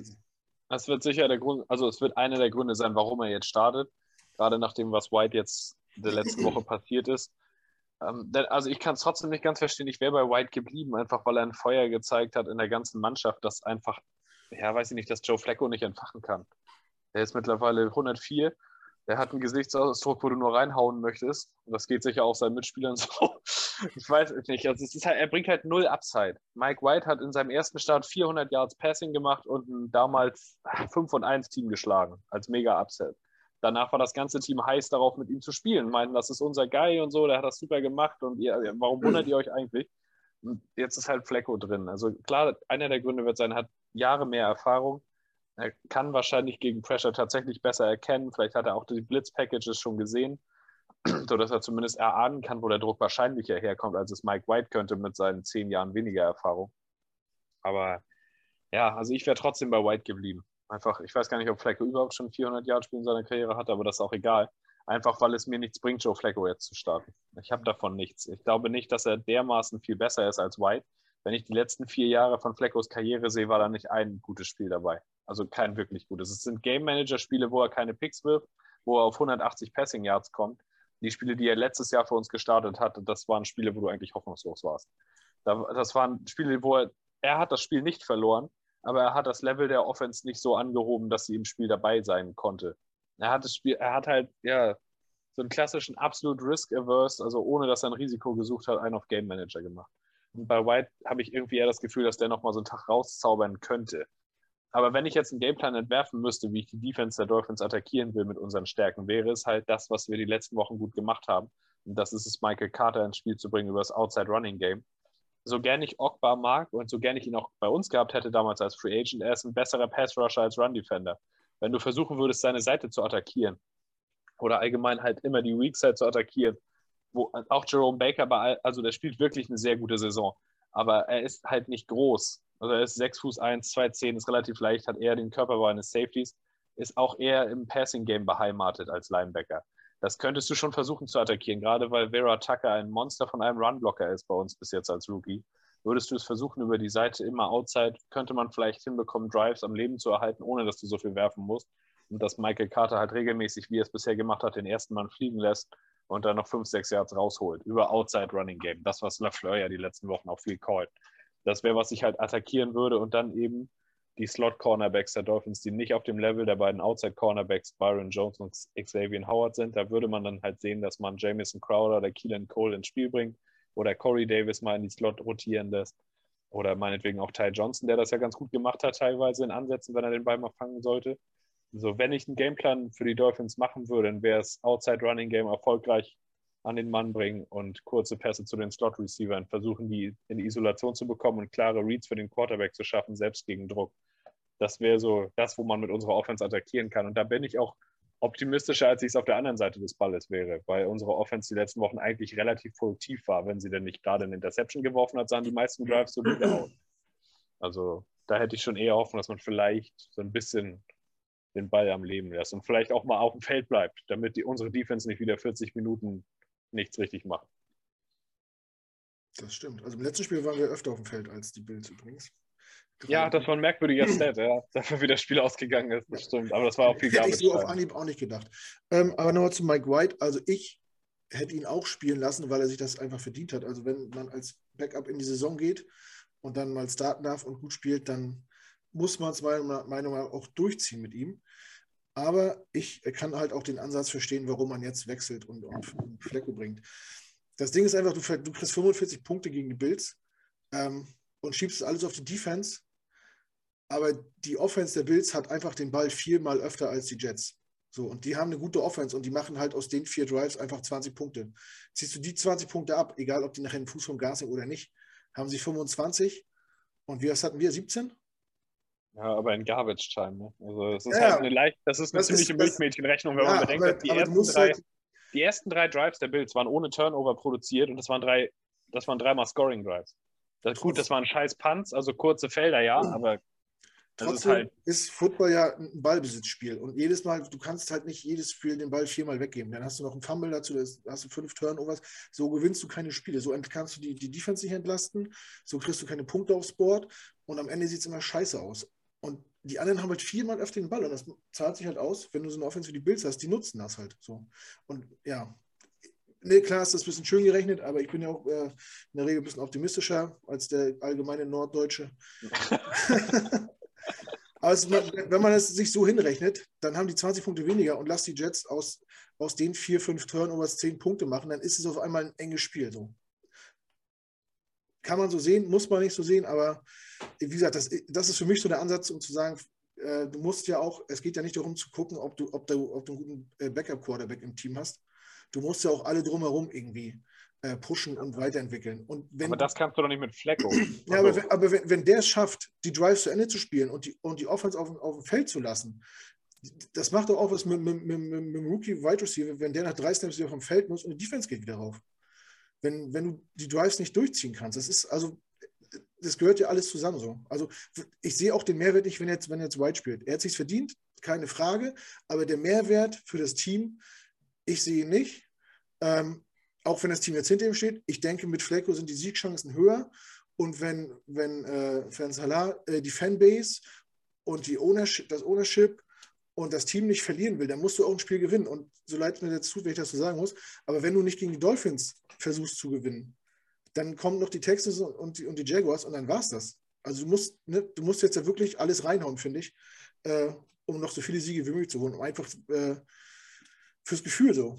das, wird, sicher der Grund, also es wird einer der Gründe sein, warum er jetzt startet, gerade nach dem, was White jetzt der letzten Woche passiert ist. Ähm, also ich kann es trotzdem nicht ganz verstehen, ich wäre bei White geblieben, einfach weil er ein Feuer gezeigt hat in der ganzen Mannschaft, das einfach, ja, weiß ich nicht, dass Joe Flacco nicht entfachen kann. Er ist mittlerweile 104 der hat einen Gesichtsausdruck, wo du nur reinhauen möchtest. Und das geht sicher auch seinen Mitspielern so. Ich weiß es nicht. Also es ist halt, er bringt halt null Upside. Mike White hat in seinem ersten Start 400 Yards Passing gemacht und ein damals 5 und 1 Team geschlagen als mega Upset. Danach war das ganze Team heiß darauf, mit ihm zu spielen. Meinten, das ist unser Guy und so, der hat das super gemacht und ihr, warum wundert ihr euch eigentlich? Und jetzt ist halt Flecko drin. Also klar, einer der Gründe wird sein, er hat Jahre mehr Erfahrung er kann wahrscheinlich gegen Pressure tatsächlich besser erkennen. Vielleicht hat er auch die Blitz-Packages schon gesehen, sodass er zumindest erahnen kann, wo der Druck wahrscheinlicher herkommt, als es Mike White könnte mit seinen zehn Jahren weniger Erfahrung. Aber ja, also ich wäre trotzdem bei White geblieben. Einfach, ich weiß gar nicht, ob Flecko überhaupt schon 400 Jahre Spiel in seiner Karriere hat, aber das ist auch egal. Einfach, weil es mir nichts bringt, Joe Flecko jetzt zu starten. Ich habe davon nichts. Ich glaube nicht, dass er dermaßen viel besser ist als White. Wenn ich die letzten vier Jahre von Fleckos Karriere sehe, war da nicht ein gutes Spiel dabei. Also kein wirklich gutes. Es sind Game Manager Spiele, wo er keine Picks wirft, wo er auf 180 Passing Yards kommt. Die Spiele, die er letztes Jahr für uns gestartet hatte, das waren Spiele, wo du eigentlich hoffnungslos warst. Das waren Spiele, wo er, er hat das Spiel nicht verloren, aber er hat das Level der Offense nicht so angehoben, dass sie im Spiel dabei sein konnte. Er hat das Spiel, er hat halt, ja, so einen klassischen absolut risk-averse, also ohne dass er ein Risiko gesucht hat, einen auf Game Manager gemacht. Und bei White habe ich irgendwie eher das Gefühl, dass der nochmal so einen Tag rauszaubern könnte. Aber wenn ich jetzt einen Gameplan entwerfen müsste, wie ich die Defense der Dolphins attackieren will mit unseren Stärken, wäre es halt das, was wir die letzten Wochen gut gemacht haben. Und das ist es, Michael Carter ins Spiel zu bringen über das Outside Running Game. So gern ich Ogbar mag und so gern ich ihn auch bei uns gehabt hätte damals als Free Agent, er ist ein besserer Pass Rusher als Run Defender. Wenn du versuchen würdest, seine Seite zu attackieren oder allgemein halt immer die Weak Side zu attackieren, wo auch Jerome Baker, bei, also der spielt wirklich eine sehr gute Saison, aber er ist halt nicht groß. Also er ist 6 Fuß 1, 210, ist relativ leicht, hat eher den Körperbau eines Safeties, ist auch eher im Passing-Game beheimatet als Linebacker. Das könntest du schon versuchen zu attackieren, gerade weil Vera Tucker ein Monster von einem Runblocker ist bei uns bis jetzt als Rookie. Würdest du es versuchen, über die Seite immer outside, könnte man vielleicht hinbekommen, Drives am Leben zu erhalten, ohne dass du so viel werfen musst. Und dass Michael Carter halt regelmäßig, wie er es bisher gemacht hat, den ersten Mann fliegen lässt und dann noch 5, 6 Yards rausholt. Über Outside Running Game. Das, was LaFleur ja die letzten Wochen auch viel callt. Das wäre, was ich halt attackieren würde und dann eben die Slot-Cornerbacks der Dolphins, die nicht auf dem Level der beiden Outside-Cornerbacks Byron Jones und Xavier Howard sind. Da würde man dann halt sehen, dass man Jamison Crowder oder Keelan Cole ins Spiel bringt oder Corey Davis mal in die Slot rotieren lässt. oder meinetwegen auch Ty Johnson, der das ja ganz gut gemacht hat, teilweise in Ansätzen, wenn er den Ball mal fangen sollte. Also, wenn ich einen Gameplan für die Dolphins machen würde, dann wäre es Outside Running Game erfolgreich an den Mann bringen und kurze Pässe zu den Slot-Receivern, versuchen, die in Isolation zu bekommen und klare Reads für den Quarterback zu schaffen, selbst gegen Druck. Das wäre so das, wo man mit unserer Offense attackieren kann. Und da bin ich auch optimistischer, als ich es auf der anderen Seite des Balles wäre, weil unsere Offense die letzten Wochen eigentlich relativ produktiv war. Wenn sie denn nicht gerade eine Interception geworfen hat, sahen die meisten Drives so wieder aus. Also da hätte ich schon eher hoffen, dass man vielleicht so ein bisschen den Ball am Leben lässt und vielleicht auch mal auf dem Feld bleibt, damit die, unsere Defense nicht wieder 40 Minuten nichts richtig macht. Das stimmt. Also im letzten Spiel waren wir öfter auf dem Feld als die Bills übrigens. Ja, das war ein merkwürdiger Stat, ja, dafür wie das Spiel ausgegangen ist, das stimmt. Aber das war auch viel Hätte ich so auf Anhieb auch nicht gedacht. Ähm, aber nochmal zu Mike White. Also ich hätte ihn auch spielen lassen, weil er sich das einfach verdient hat. Also wenn man als Backup in die Saison geht und dann mal starten darf und gut spielt, dann muss man es meiner Meinung nach auch durchziehen mit ihm. Aber ich kann halt auch den Ansatz verstehen, warum man jetzt wechselt und, und Flecko bringt. Das Ding ist einfach, du, du kriegst 45 Punkte gegen die Bills ähm, und schiebst alles auf die Defense. Aber die Offense der Bills hat einfach den Ball viermal öfter als die Jets. So, und die haben eine gute Offense und die machen halt aus den vier Drives einfach 20 Punkte. Ziehst du die 20 Punkte ab, egal ob die nachher einen Fuß vom Gas sind oder nicht, haben sie 25. Und wie was hatten wir? 17? Ja, aber in Garbage Time. Ne? Also das ist ja, halt eine leicht, das ist eine das ziemliche Milchmädchenrechnung, wenn ja, man bedenkt, aber, die, ersten drei, halt die ersten drei Drives der Bills waren ohne Turnover produziert und das waren drei, das waren dreimal Scoring Drives. Das, gut, das waren scheiß Punts, also kurze Felder, ja, aber Trotzdem ist, halt ist, Football ja ein Ballbesitzspiel. Und jedes Mal, du kannst halt nicht jedes Spiel den Ball viermal weggeben. Dann hast du noch einen Fumble dazu, da hast du fünf Turnovers. So gewinnst du keine Spiele. So kannst du die, die Defense nicht entlasten. So kriegst du keine Punkte aufs Board. Und am Ende sieht es immer scheiße aus. Und die anderen haben halt viermal öfter den Ball und das zahlt sich halt aus, wenn du so eine Offense wie die Bills hast, die nutzen das halt so. Und ja, nee, klar ist das ein bisschen schön gerechnet, aber ich bin ja auch äh, in der Regel ein bisschen optimistischer als der allgemeine Norddeutsche. aber es, wenn man es sich so hinrechnet, dann haben die 20 Punkte weniger und lass die Jets aus, aus den vier, fünf Turnovers 10 Punkte machen, dann ist es auf einmal ein enges Spiel. So. Kann man so sehen, muss man nicht so sehen, aber wie gesagt, das, das ist für mich so der Ansatz, um zu sagen, äh, du musst ja auch, es geht ja nicht darum zu gucken, ob du, ob du, ob du einen guten äh, Backup-Quarterback im Team hast. Du musst ja auch alle drumherum irgendwie äh, pushen und weiterentwickeln. Und wenn, aber das kannst du doch nicht mit Flecko. ja, aber, wenn, aber wenn, wenn der es schafft, die Drives zu Ende zu spielen und die, und die Offense auf, auf dem Feld zu lassen, das macht doch auch was mit, mit, mit, mit dem Rookie Wide Receiver, wenn der nach drei Snaps wieder vom Feld muss und die Defense geht wieder rauf. Wenn, wenn du die Drives nicht durchziehen kannst. Das ist also, das gehört ja alles zusammen so. Also ich sehe auch den Mehrwert nicht, wenn jetzt, wenn jetzt White spielt. Er hat sich verdient, keine Frage, aber der Mehrwert für das Team, ich sehe ihn nicht. Ähm, auch wenn das Team jetzt hinter ihm steht, ich denke, mit Flecko sind die Siegchancen höher. Und wenn, wenn äh, Salah, äh, die Fanbase und die Ownership, das Ownership und das Team nicht verlieren will, dann musst du auch ein Spiel gewinnen. Und so leid mir jetzt tut, wenn ich das so sagen muss, aber wenn du nicht gegen die Dolphins versuchst zu gewinnen, dann kommen noch die Texans und die, und die Jaguars und dann war es das. Also du musst, ne, du musst jetzt ja wirklich alles reinhauen, finde ich, äh, um noch so viele Siege wie möglich zu holen, um einfach äh, fürs Gefühl so,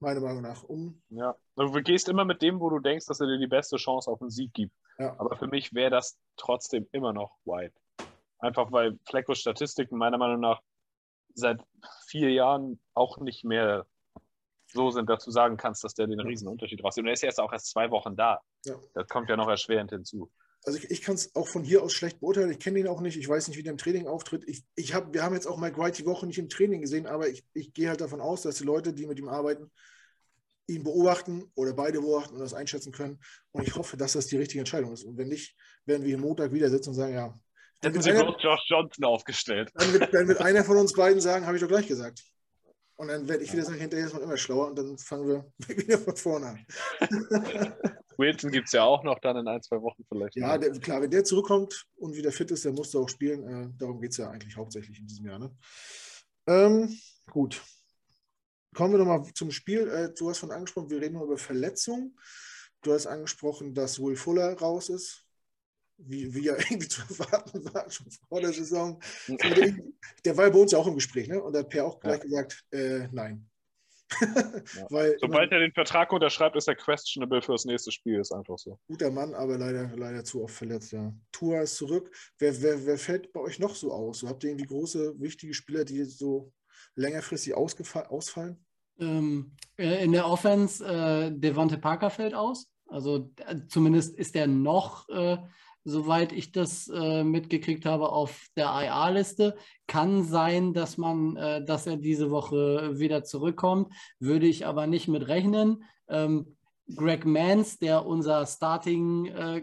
meiner Meinung nach. Um ja, also du gehst immer mit dem, wo du denkst, dass er dir die beste Chance auf einen Sieg gibt. Ja. Aber für mich wäre das trotzdem immer noch White. Einfach weil Fleckos Statistiken meiner Meinung nach seit vier Jahren auch nicht mehr so sind, dass du sagen kannst, dass der den riesen Unterschied rauszieht. Und er ist ja jetzt auch erst zwei Wochen da. Ja. Das kommt ja noch erschwerend hinzu. Also ich, ich kann es auch von hier aus schlecht beurteilen. Ich kenne ihn auch nicht. Ich weiß nicht, wie der im Training auftritt. Ich, ich hab, wir haben jetzt auch Mike White die Woche nicht im Training gesehen, aber ich, ich gehe halt davon aus, dass die Leute, die mit ihm arbeiten, ihn beobachten oder beide beobachten und das einschätzen können. Und ich hoffe, dass das die richtige Entscheidung ist. Und wenn nicht, werden wir Montag wieder sitzen und sagen, ja. Hätten sie bloß Josh Johnson aufgestellt. Dann wird, dann wird einer von uns beiden sagen, habe ich doch gleich gesagt. Und dann werde ich wieder sagen, hinterher ist man immer schlauer und dann fangen wir wieder von vorne an. Wilson gibt es ja auch noch dann in ein, zwei Wochen vielleicht. Ja, der, klar, wenn der zurückkommt und wieder fit ist, der musste auch spielen. Äh, darum geht es ja eigentlich hauptsächlich in diesem Jahr. Ne? Ähm, gut. Kommen wir nochmal zum Spiel. Äh, du hast von angesprochen, wir reden nur über Verletzungen. Du hast angesprochen, dass Will Fuller raus ist wie, wie ja irgendwie zu erwarten war, schon vor der Saison. der war ja bei uns ja auch im Gespräch, ne? Und da hat Per auch gleich ja. gesagt, äh, nein. Ja. Weil Sobald er den Vertrag unterschreibt, ist er questionable für das nächste Spiel. Ist einfach so. Guter Mann, aber leider, leider zu oft verletzt, ja. Tua ist zurück. Wer, wer, wer fällt bei euch noch so aus? So, habt ihr irgendwie große, wichtige Spieler, die so längerfristig ausfallen? Ähm, äh, in der Offense, äh, Devonte Parker fällt aus. Also äh, zumindest ist er noch äh, soweit ich das äh, mitgekriegt habe, auf der IA-Liste. Kann sein, dass man, äh, dass er diese Woche wieder zurückkommt, würde ich aber nicht mit rechnen. Ähm, Greg Mans, der unser Starting äh,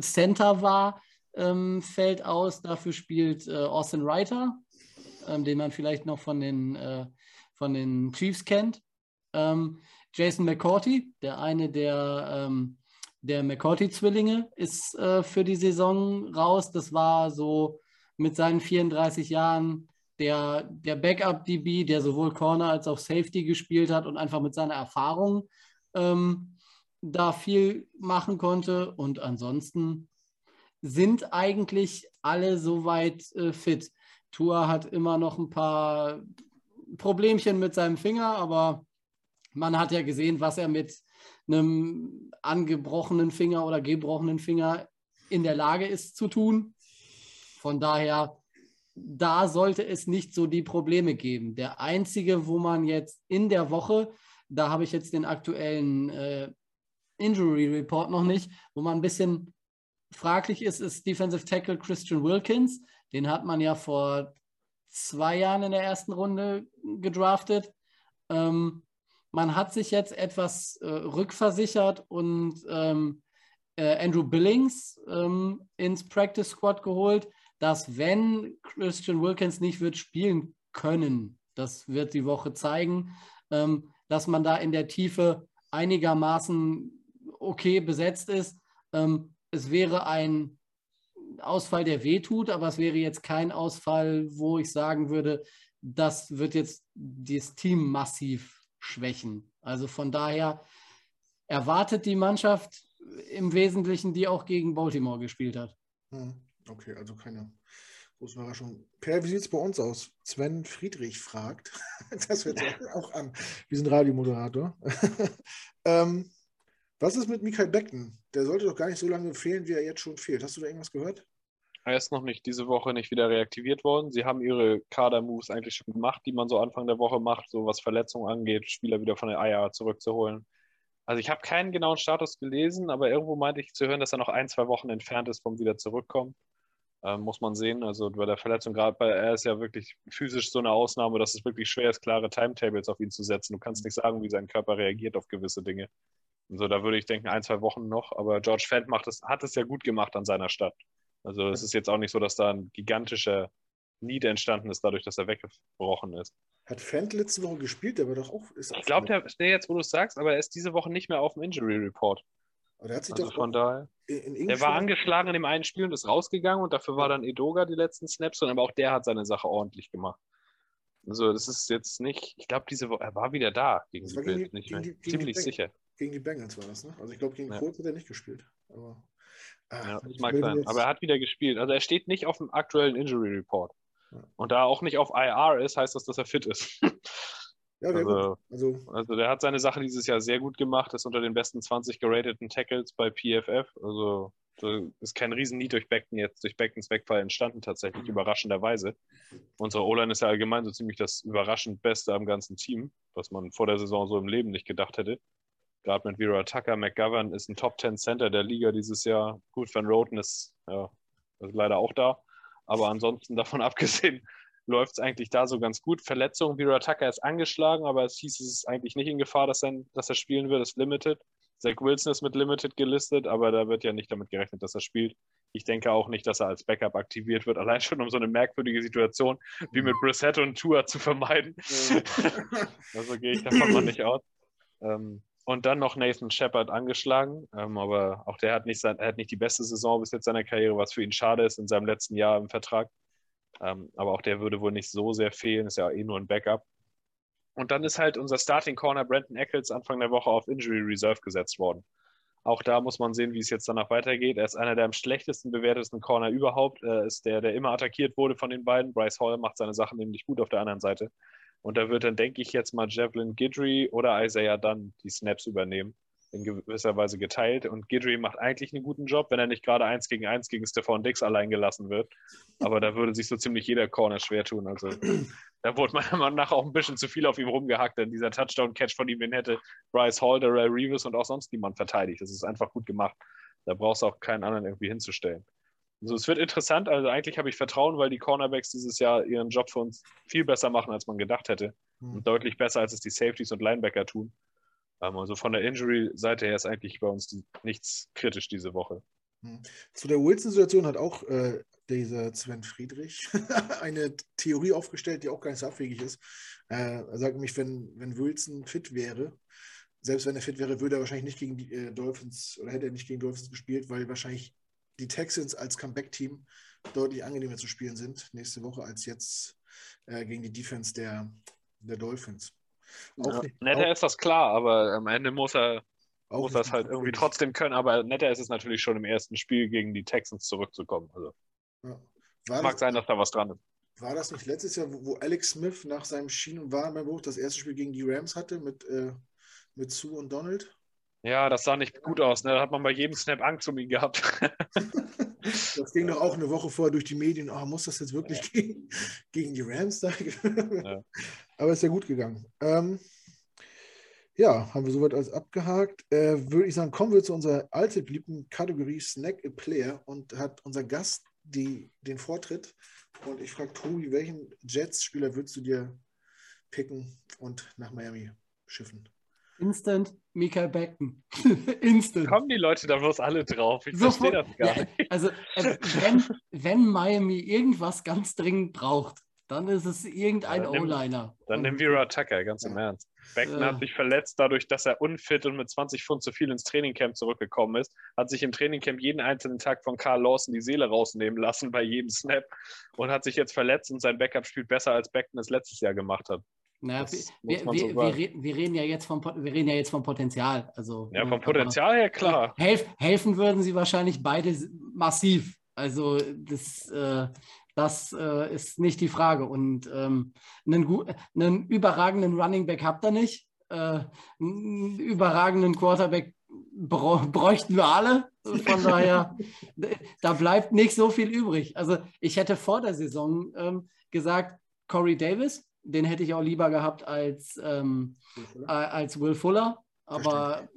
Center war, ähm, fällt aus. Dafür spielt äh, Austin Reiter, ähm, den man vielleicht noch von den, äh, von den Chiefs kennt. Ähm, Jason McCourty, der eine der ähm, der McCourty-Zwillinge ist äh, für die Saison raus. Das war so mit seinen 34 Jahren der, der Backup-DB, der sowohl Corner als auch Safety gespielt hat und einfach mit seiner Erfahrung ähm, da viel machen konnte. Und ansonsten sind eigentlich alle soweit äh, fit. Tua hat immer noch ein paar Problemchen mit seinem Finger, aber man hat ja gesehen, was er mit einem angebrochenen Finger oder gebrochenen Finger in der Lage ist zu tun. Von daher, da sollte es nicht so die Probleme geben. Der einzige, wo man jetzt in der Woche, da habe ich jetzt den aktuellen äh, Injury Report noch nicht, wo man ein bisschen fraglich ist, ist Defensive Tackle Christian Wilkins. Den hat man ja vor zwei Jahren in der ersten Runde gedraftet. Ähm, man hat sich jetzt etwas äh, rückversichert und ähm, äh, Andrew Billings ähm, ins Practice Squad geholt, dass wenn Christian Wilkins nicht wird spielen können, das wird die Woche zeigen, ähm, dass man da in der Tiefe einigermaßen okay besetzt ist. Ähm, es wäre ein Ausfall, der wehtut, aber es wäre jetzt kein Ausfall, wo ich sagen würde, das wird jetzt das Team massiv schwächen. Also von daher erwartet die Mannschaft im Wesentlichen, die auch gegen Baltimore gespielt hat. Hm, okay, also keine große Überraschung. Per, wie sieht es bei uns aus? Sven Friedrich fragt, das wird auch an, wir sind Radiomoderator. ähm, was ist mit Michael Beckton? Der sollte doch gar nicht so lange fehlen, wie er jetzt schon fehlt. Hast du da irgendwas gehört? Er ist noch nicht diese Woche nicht wieder reaktiviert worden. Sie haben ihre Kader-Moves eigentlich schon gemacht, die man so Anfang der Woche macht, so was Verletzungen angeht, Spieler wieder von der IA zurückzuholen. Also ich habe keinen genauen Status gelesen, aber irgendwo meinte ich zu hören, dass er noch ein, zwei Wochen entfernt ist vom wieder zurückkommen. Ähm, muss man sehen. Also bei der Verletzung gerade, weil er ist ja wirklich physisch so eine Ausnahme, dass es wirklich schwer ist, klare Timetables auf ihn zu setzen. Du kannst nicht sagen, wie sein Körper reagiert auf gewisse Dinge. Und so, da würde ich denken, ein, zwei Wochen noch. Aber George Fent macht es, hat es ja gut gemacht an seiner Stadt. Also es ist jetzt auch nicht so, dass da ein gigantischer Need entstanden ist, dadurch, dass er weggebrochen ist. Hat Fent letzte Woche gespielt, der war doch auch. ich glaube, der ist jetzt, wo du es sagst, aber er ist diese Woche nicht mehr auf dem Injury Report. Aber der hat sich also doch von daher. der war angeschlagen in dem einen Spiel und ist rausgegangen und dafür war dann Edoga die letzten Snaps, aber auch der hat seine Sache ordentlich gemacht. Also das ist jetzt nicht, ich glaube, diese Woche, er war wieder da gegen die Bills, nicht mehr. Ziemlich sicher. Gegen die Bengals war das, ne? Also ich glaube, gegen ja. Colts hat er nicht gespielt. Aber ja, das mag sein. Aber er hat wieder gespielt. Also er steht nicht auf dem aktuellen Injury Report. Ja. Und da er auch nicht auf IR ist, heißt das, dass er fit ist. ja, also, also, also, der hat seine Sache dieses Jahr sehr gut gemacht, ist unter den besten 20 gerateten Tackles bei PFF. Also ist kein Riesen-Need durch Becken jetzt, durch Beckens Wegfall entstanden, tatsächlich überraschenderweise. Unsere O-Line ist ja allgemein so ziemlich das überraschend Beste am ganzen Team, was man vor der Saison so im Leben nicht gedacht hätte. Gerade mit Vera Tucker, McGovern ist ein Top 10 Center der Liga dieses Jahr. Gut, Van Roten ist, ja, ist leider auch da. Aber ansonsten davon abgesehen, läuft es eigentlich da so ganz gut. Verletzung, Vera Tucker ist angeschlagen, aber es hieß, es ist eigentlich nicht in Gefahr, dass er, dass er spielen wird, ist limited. Zach Wilson ist mit Limited gelistet, aber da wird ja nicht damit gerechnet, dass er spielt. Ich denke auch nicht, dass er als Backup aktiviert wird, allein schon um so eine merkwürdige Situation wie mit Brissett und Tua zu vermeiden. also gehe ich davon mal nicht aus. Ähm, und dann noch Nathan Shepard angeschlagen. Ähm, aber auch der hat nicht, sein, hat nicht die beste Saison bis jetzt seiner Karriere, was für ihn schade ist in seinem letzten Jahr im Vertrag. Ähm, aber auch der würde wohl nicht so sehr fehlen, ist ja eh nur ein Backup. Und dann ist halt unser Starting Corner Brandon Eccles Anfang der Woche auf Injury Reserve gesetzt worden. Auch da muss man sehen, wie es jetzt danach weitergeht. Er ist einer der am schlechtesten bewertesten Corner überhaupt. Er ist der, der immer attackiert wurde von den beiden. Bryce Hall macht seine Sachen nämlich gut auf der anderen Seite. Und da wird dann, denke ich, jetzt mal Javelin Gidry oder Isaiah Dunn die Snaps übernehmen in gewisser Weise geteilt. Und Gidry macht eigentlich einen guten Job, wenn er nicht gerade eins gegen eins gegen Stefan Dix allein gelassen wird. Aber da würde sich so ziemlich jeder Corner schwer tun. Also da wurde meiner Meinung nach auch ein bisschen zu viel auf ihm rumgehackt, denn dieser Touchdown-Catch von ihm, den hätte Bryce Hall, Darrell Reeves und auch sonst niemand verteidigt. Das ist einfach gut gemacht. Da brauchst du auch keinen anderen irgendwie hinzustellen. Also es wird interessant. Also eigentlich habe ich Vertrauen, weil die Cornerbacks dieses Jahr ihren Job für uns viel besser machen, als man gedacht hätte. Hm. Und deutlich besser, als es die Safeties und Linebacker tun. Ähm, also von der Injury-Seite her ist eigentlich bei uns nichts kritisch diese Woche. Hm. Zu der Wilson-Situation hat auch äh, dieser Sven Friedrich eine Theorie aufgestellt, die auch gar nicht so abwegig ist. Äh, er sagt nämlich, wenn, wenn Wilson fit wäre, selbst wenn er fit wäre, würde er wahrscheinlich nicht gegen die äh, Dolphins oder hätte er nicht gegen Dolphins gespielt, weil wahrscheinlich die Texans als Comeback-Team deutlich angenehmer zu spielen sind nächste Woche als jetzt äh, gegen die Defense der, der Dolphins. Ja, netter auch, ist das klar, aber am Ende muss er muss das halt irgendwie trotzdem können. Aber netter ist es natürlich schon im ersten Spiel gegen die Texans zurückzukommen. Also ja. mag das, sein, dass da was dran ist. War das nicht letztes Jahr, wo, wo Alex Smith nach seinem Schienen- und das erste Spiel gegen die Rams hatte mit, äh, mit Sue und Donald? Ja, das sah nicht gut aus. Ne? Da hat man bei jedem Snap Angst um ihn gehabt. das ging doch auch eine Woche vorher durch die Medien. Oh, muss das jetzt wirklich ja. gegen, gegen, die Rams da? Ja. Aber ist ja gut gegangen. Ähm, ja, haben wir soweit alles abgehakt. Äh, Würde ich sagen, kommen wir zu unserer alte beliebten Kategorie Snack a Player und hat unser Gast die, den Vortritt. Und ich frage Tobi, welchen Jets-Spieler würdest du dir picken und nach Miami schiffen? Instant Mikael Becken. Instant. Kommen die Leute da bloß alle drauf? Ich so verstehe das gar ja, nicht. Also, äh, wenn, wenn Miami irgendwas ganz dringend braucht, dann ist es irgendein O-Liner. Dann nimm Vera Tucker, ganz im Ernst. Becken äh. hat sich verletzt dadurch, dass er unfit und mit 20 Pfund zu viel ins Trainingcamp zurückgekommen ist. Hat sich im Trainingcamp jeden einzelnen Tag von Carl Lawson die Seele rausnehmen lassen bei jedem Snap und hat sich jetzt verletzt und sein Backup spielt besser, als Becken es letztes Jahr gemacht hat. Naja, wir, wir, so wir, wir, reden ja jetzt vom, wir reden ja jetzt vom Potenzial. Also, ja, vom Potenzial her, klar. Helf, helfen würden sie wahrscheinlich beide massiv. Also das, äh, das äh, ist nicht die Frage. Und ähm, einen, einen, überragenden Running Back habt ihr nicht. Äh, einen überragenden Quarterback bräuchten wir alle. Von daher, da bleibt nicht so viel übrig. Also ich hätte vor der Saison ähm, gesagt, Corey Davis, den hätte ich auch lieber gehabt als, ähm, Will als Will Fuller. Aber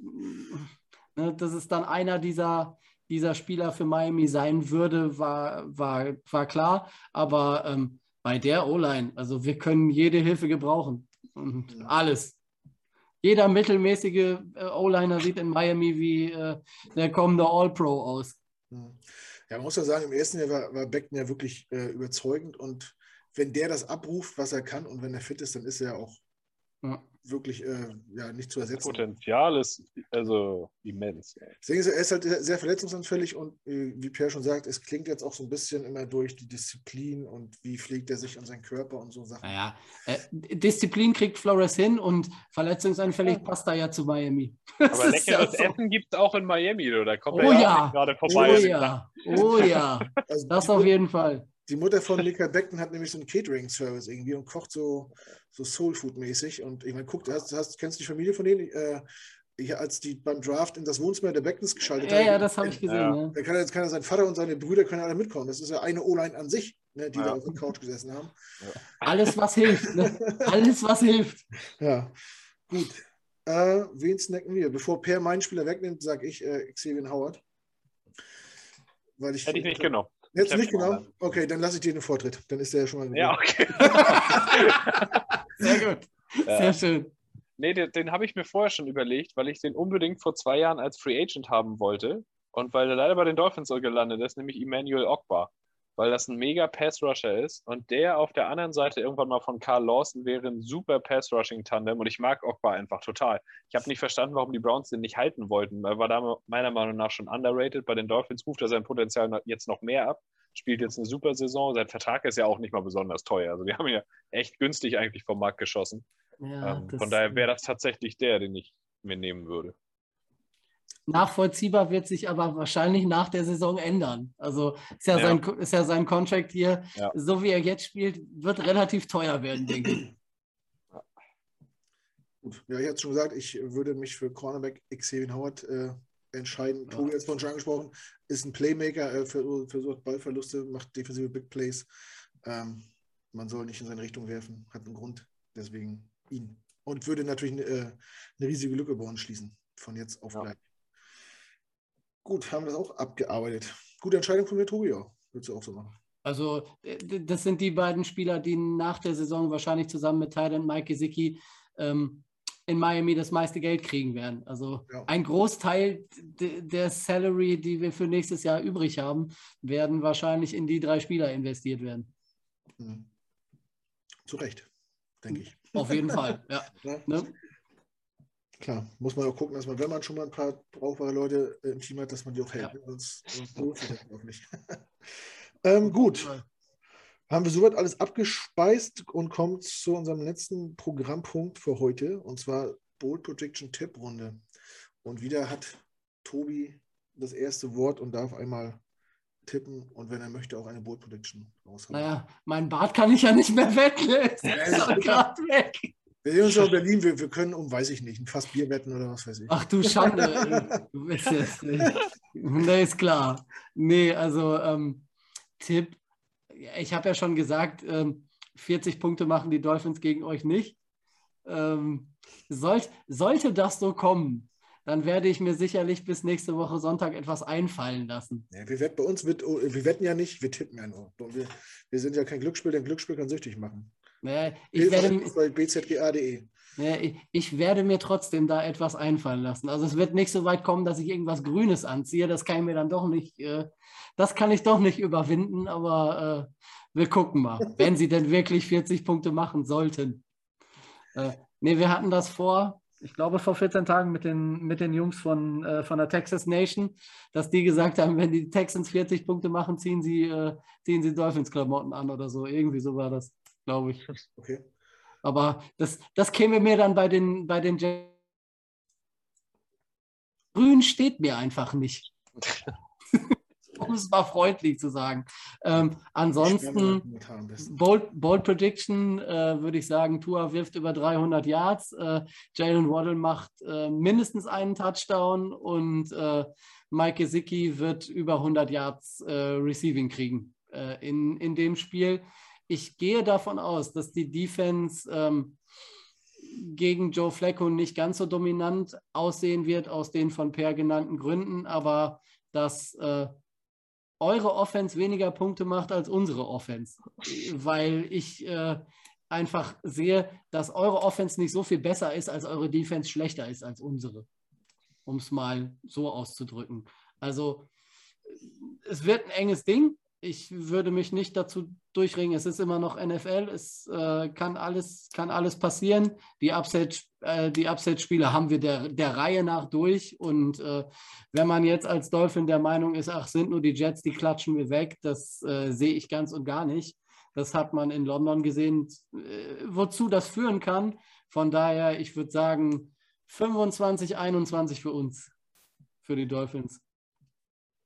ne, das ist dann einer dieser, dieser Spieler für Miami sein würde, war, war, war klar. Aber ähm, bei der O-Line, also wir können jede Hilfe gebrauchen. Und alles. Jeder mittelmäßige äh, O-Liner sieht in Miami wie äh, der kommende All-Pro aus. Ja, man muss ja sagen, im ersten Jahr war, war Beckton ja wirklich äh, überzeugend und wenn der das abruft, was er kann und wenn er fit ist, dann ist er auch ja. wirklich äh, ja, nicht zu ersetzen. Potenzial ist also immens. Deswegen ist er, er ist halt sehr verletzungsanfällig und äh, wie Pierre schon sagt, es klingt jetzt auch so ein bisschen immer durch die Disziplin und wie pflegt er sich an seinen Körper und so Sachen. Naja, äh, Disziplin kriegt Flores hin und verletzungsanfällig ja. passt er ja zu Miami. Aber leckeres ja Essen gibt es auch in Miami, oder? Kommt oh, ja. gerade vorbei. Oh ja, oh ja, also das auf jeden Fall. Die Mutter von Mika Beckton hat nämlich so einen Catering-Service irgendwie und kocht so, so Soul-Food-mäßig. Und ich meine, guck, du hast, hast, kennst du die Familie von denen? Äh, ich, als die beim Draft in das Wohnzimmer der Beckens geschaltet haben. Ja, ja, das habe ich gesehen. Ja. Da kann, jetzt kann sein Vater und seine Brüder können alle mitkommen. Das ist ja eine O-Line an sich, ne, die ja. da auf der Couch gesessen haben. Ja. Alles, was hilft. Ne? Alles, was hilft. Ja, gut. Äh, wen snacken wir? Bevor Per meinen Spieler wegnimmt, sage ich äh, Xavier Howard. Weil ich, Hätte ich nicht genommen. Jetzt nicht genau? Okay, dann lasse ich dir den Vortritt. Dann ist der ja schon mal. Ja, okay. Sehr gut. Sehr schön. Nee, den, den habe ich mir vorher schon überlegt, weil ich den unbedingt vor zwei Jahren als Free Agent haben wollte. Und weil er leider bei den Dolphins so gelandet ist, nämlich Emmanuel Ogbar weil das ein mega Pass-Rusher ist und der auf der anderen Seite irgendwann mal von Carl Lawson wäre ein super Pass-Rushing-Tandem und ich mag Ogba einfach total. Ich habe nicht verstanden, warum die Browns den nicht halten wollten. Er war da meiner Meinung nach schon underrated. Bei den Dolphins ruft er sein Potenzial jetzt noch mehr ab, spielt jetzt eine super Saison. Sein Vertrag ist ja auch nicht mal besonders teuer. Also die haben ja echt günstig eigentlich vom Markt geschossen. Ja, ähm, von daher wäre das tatsächlich der, den ich mir nehmen würde. Nachvollziehbar wird sich aber wahrscheinlich nach der Saison ändern. Also ist ja, ja. Sein, ist ja sein Contract hier, ja. so wie er jetzt spielt, wird relativ teuer werden, denke ich. Gut, ja, ich hatte schon gesagt, ich würde mich für Cornerback Xavier Howard äh, entscheiden. Ja. Tobi hat es vorhin schon angesprochen, ist ein Playmaker, äh, versucht Ballverluste, macht defensive Big Plays. Ähm, man soll nicht in seine Richtung werfen, hat einen Grund, deswegen ihn. Und würde natürlich äh, eine riesige Lücke bei uns schließen, von jetzt auf gleich. Gut, haben wir das auch abgearbeitet. Gute Entscheidung von mir, Tobi, ja. Würdest du auch so machen. Also, das sind die beiden Spieler, die nach der Saison wahrscheinlich zusammen mit Thailand Mike Gesicki ähm, in Miami das meiste Geld kriegen werden. Also ja. ein Großteil der Salary, die wir für nächstes Jahr übrig haben, werden wahrscheinlich in die drei Spieler investiert werden. Mhm. Zu Recht, denke ich. Auf jeden Fall, ja. ja. Ne? Klar, muss man auch gucken, dass man, wenn man schon mal ein paar brauchbare Leute im Team hat, dass man die auch hält. Ja. Sonst, sonst lohnt sich das auch nicht. ähm, gut. Haben wir soweit alles abgespeist und kommen zu unserem letzten Programmpunkt für heute, und zwar Bold Prediction Tipp Runde. Und wieder hat Tobi das erste Wort und darf einmal tippen und wenn er möchte auch eine Bold Prediction raushauen. Naja, mein Bart kann ich ja nicht mehr wetten. Ist ja, gerade weg. Wir sehen uns ja in Berlin, wir, wir können um, weiß ich nicht, ein Fass Bier wetten oder was weiß ich. Ach du Schande, du bist es. Nee, ist klar. Nee, also ähm, Tipp ich habe ja schon gesagt, ähm, 40 Punkte machen die Dolphins gegen euch nicht. Ähm, sollt, sollte das so kommen, dann werde ich mir sicherlich bis nächste Woche Sonntag etwas einfallen lassen. Ja, wir, wetten, bei uns oh, wir wetten ja nicht, wir tippen ja nur. Wir, wir sind ja kein Glücksspiel, denn Glücksspiel kann süchtig machen. Ja, ich werde, bei bzga.de. Ja, ich, werde mir trotzdem da etwas einfallen lassen. Also es wird nicht so weit kommen, dass ich irgendwas Grünes anziehe. Das kann ich mir dann doch nicht, äh, das kann ich doch nicht überwinden, aber äh, wir gucken mal, wenn sie denn wirklich 40 Punkte machen sollten. Äh, nee, wir hatten das vor, ich glaube vor 14 Tagen mit den, mit den Jungs von, äh, von der Texas Nation, dass die gesagt haben, wenn die Texans 40 Punkte machen, ziehen sie, äh, ziehen sie Dolphins-Klamotten an oder so. Irgendwie so war das, glaube ich. Okay. Aber das, das käme mir dann bei den, bei den Grün steht mir einfach nicht. um es mal freundlich zu sagen. Ähm, ansonsten, Bold, Bold Prediction äh, würde ich sagen, Tua wirft über 300 Yards, äh, Jalen Waddle macht äh, mindestens einen Touchdown und äh, Mike Gesicki wird über 100 Yards äh, Receiving kriegen äh, in, in dem Spiel. Ich gehe davon aus, dass die Defense ähm, gegen Joe Flacco nicht ganz so dominant aussehen wird, aus den von Per genannten Gründen, aber dass äh, eure Offense weniger Punkte macht als unsere Offense, weil ich äh, einfach sehe, dass eure Offense nicht so viel besser ist, als eure Defense schlechter ist als unsere, um es mal so auszudrücken. Also es wird ein enges Ding. Ich würde mich nicht dazu durchringen. Es ist immer noch NFL. Es äh, kann, alles, kann alles passieren. Die Upset, äh, Upset-Spiele haben wir der, der Reihe nach durch. Und äh, wenn man jetzt als Dolphin der Meinung ist, ach, sind nur die Jets, die klatschen wir weg, das äh, sehe ich ganz und gar nicht. Das hat man in London gesehen, äh, wozu das führen kann. Von daher, ich würde sagen, 25, 21 für uns, für die Dolphins.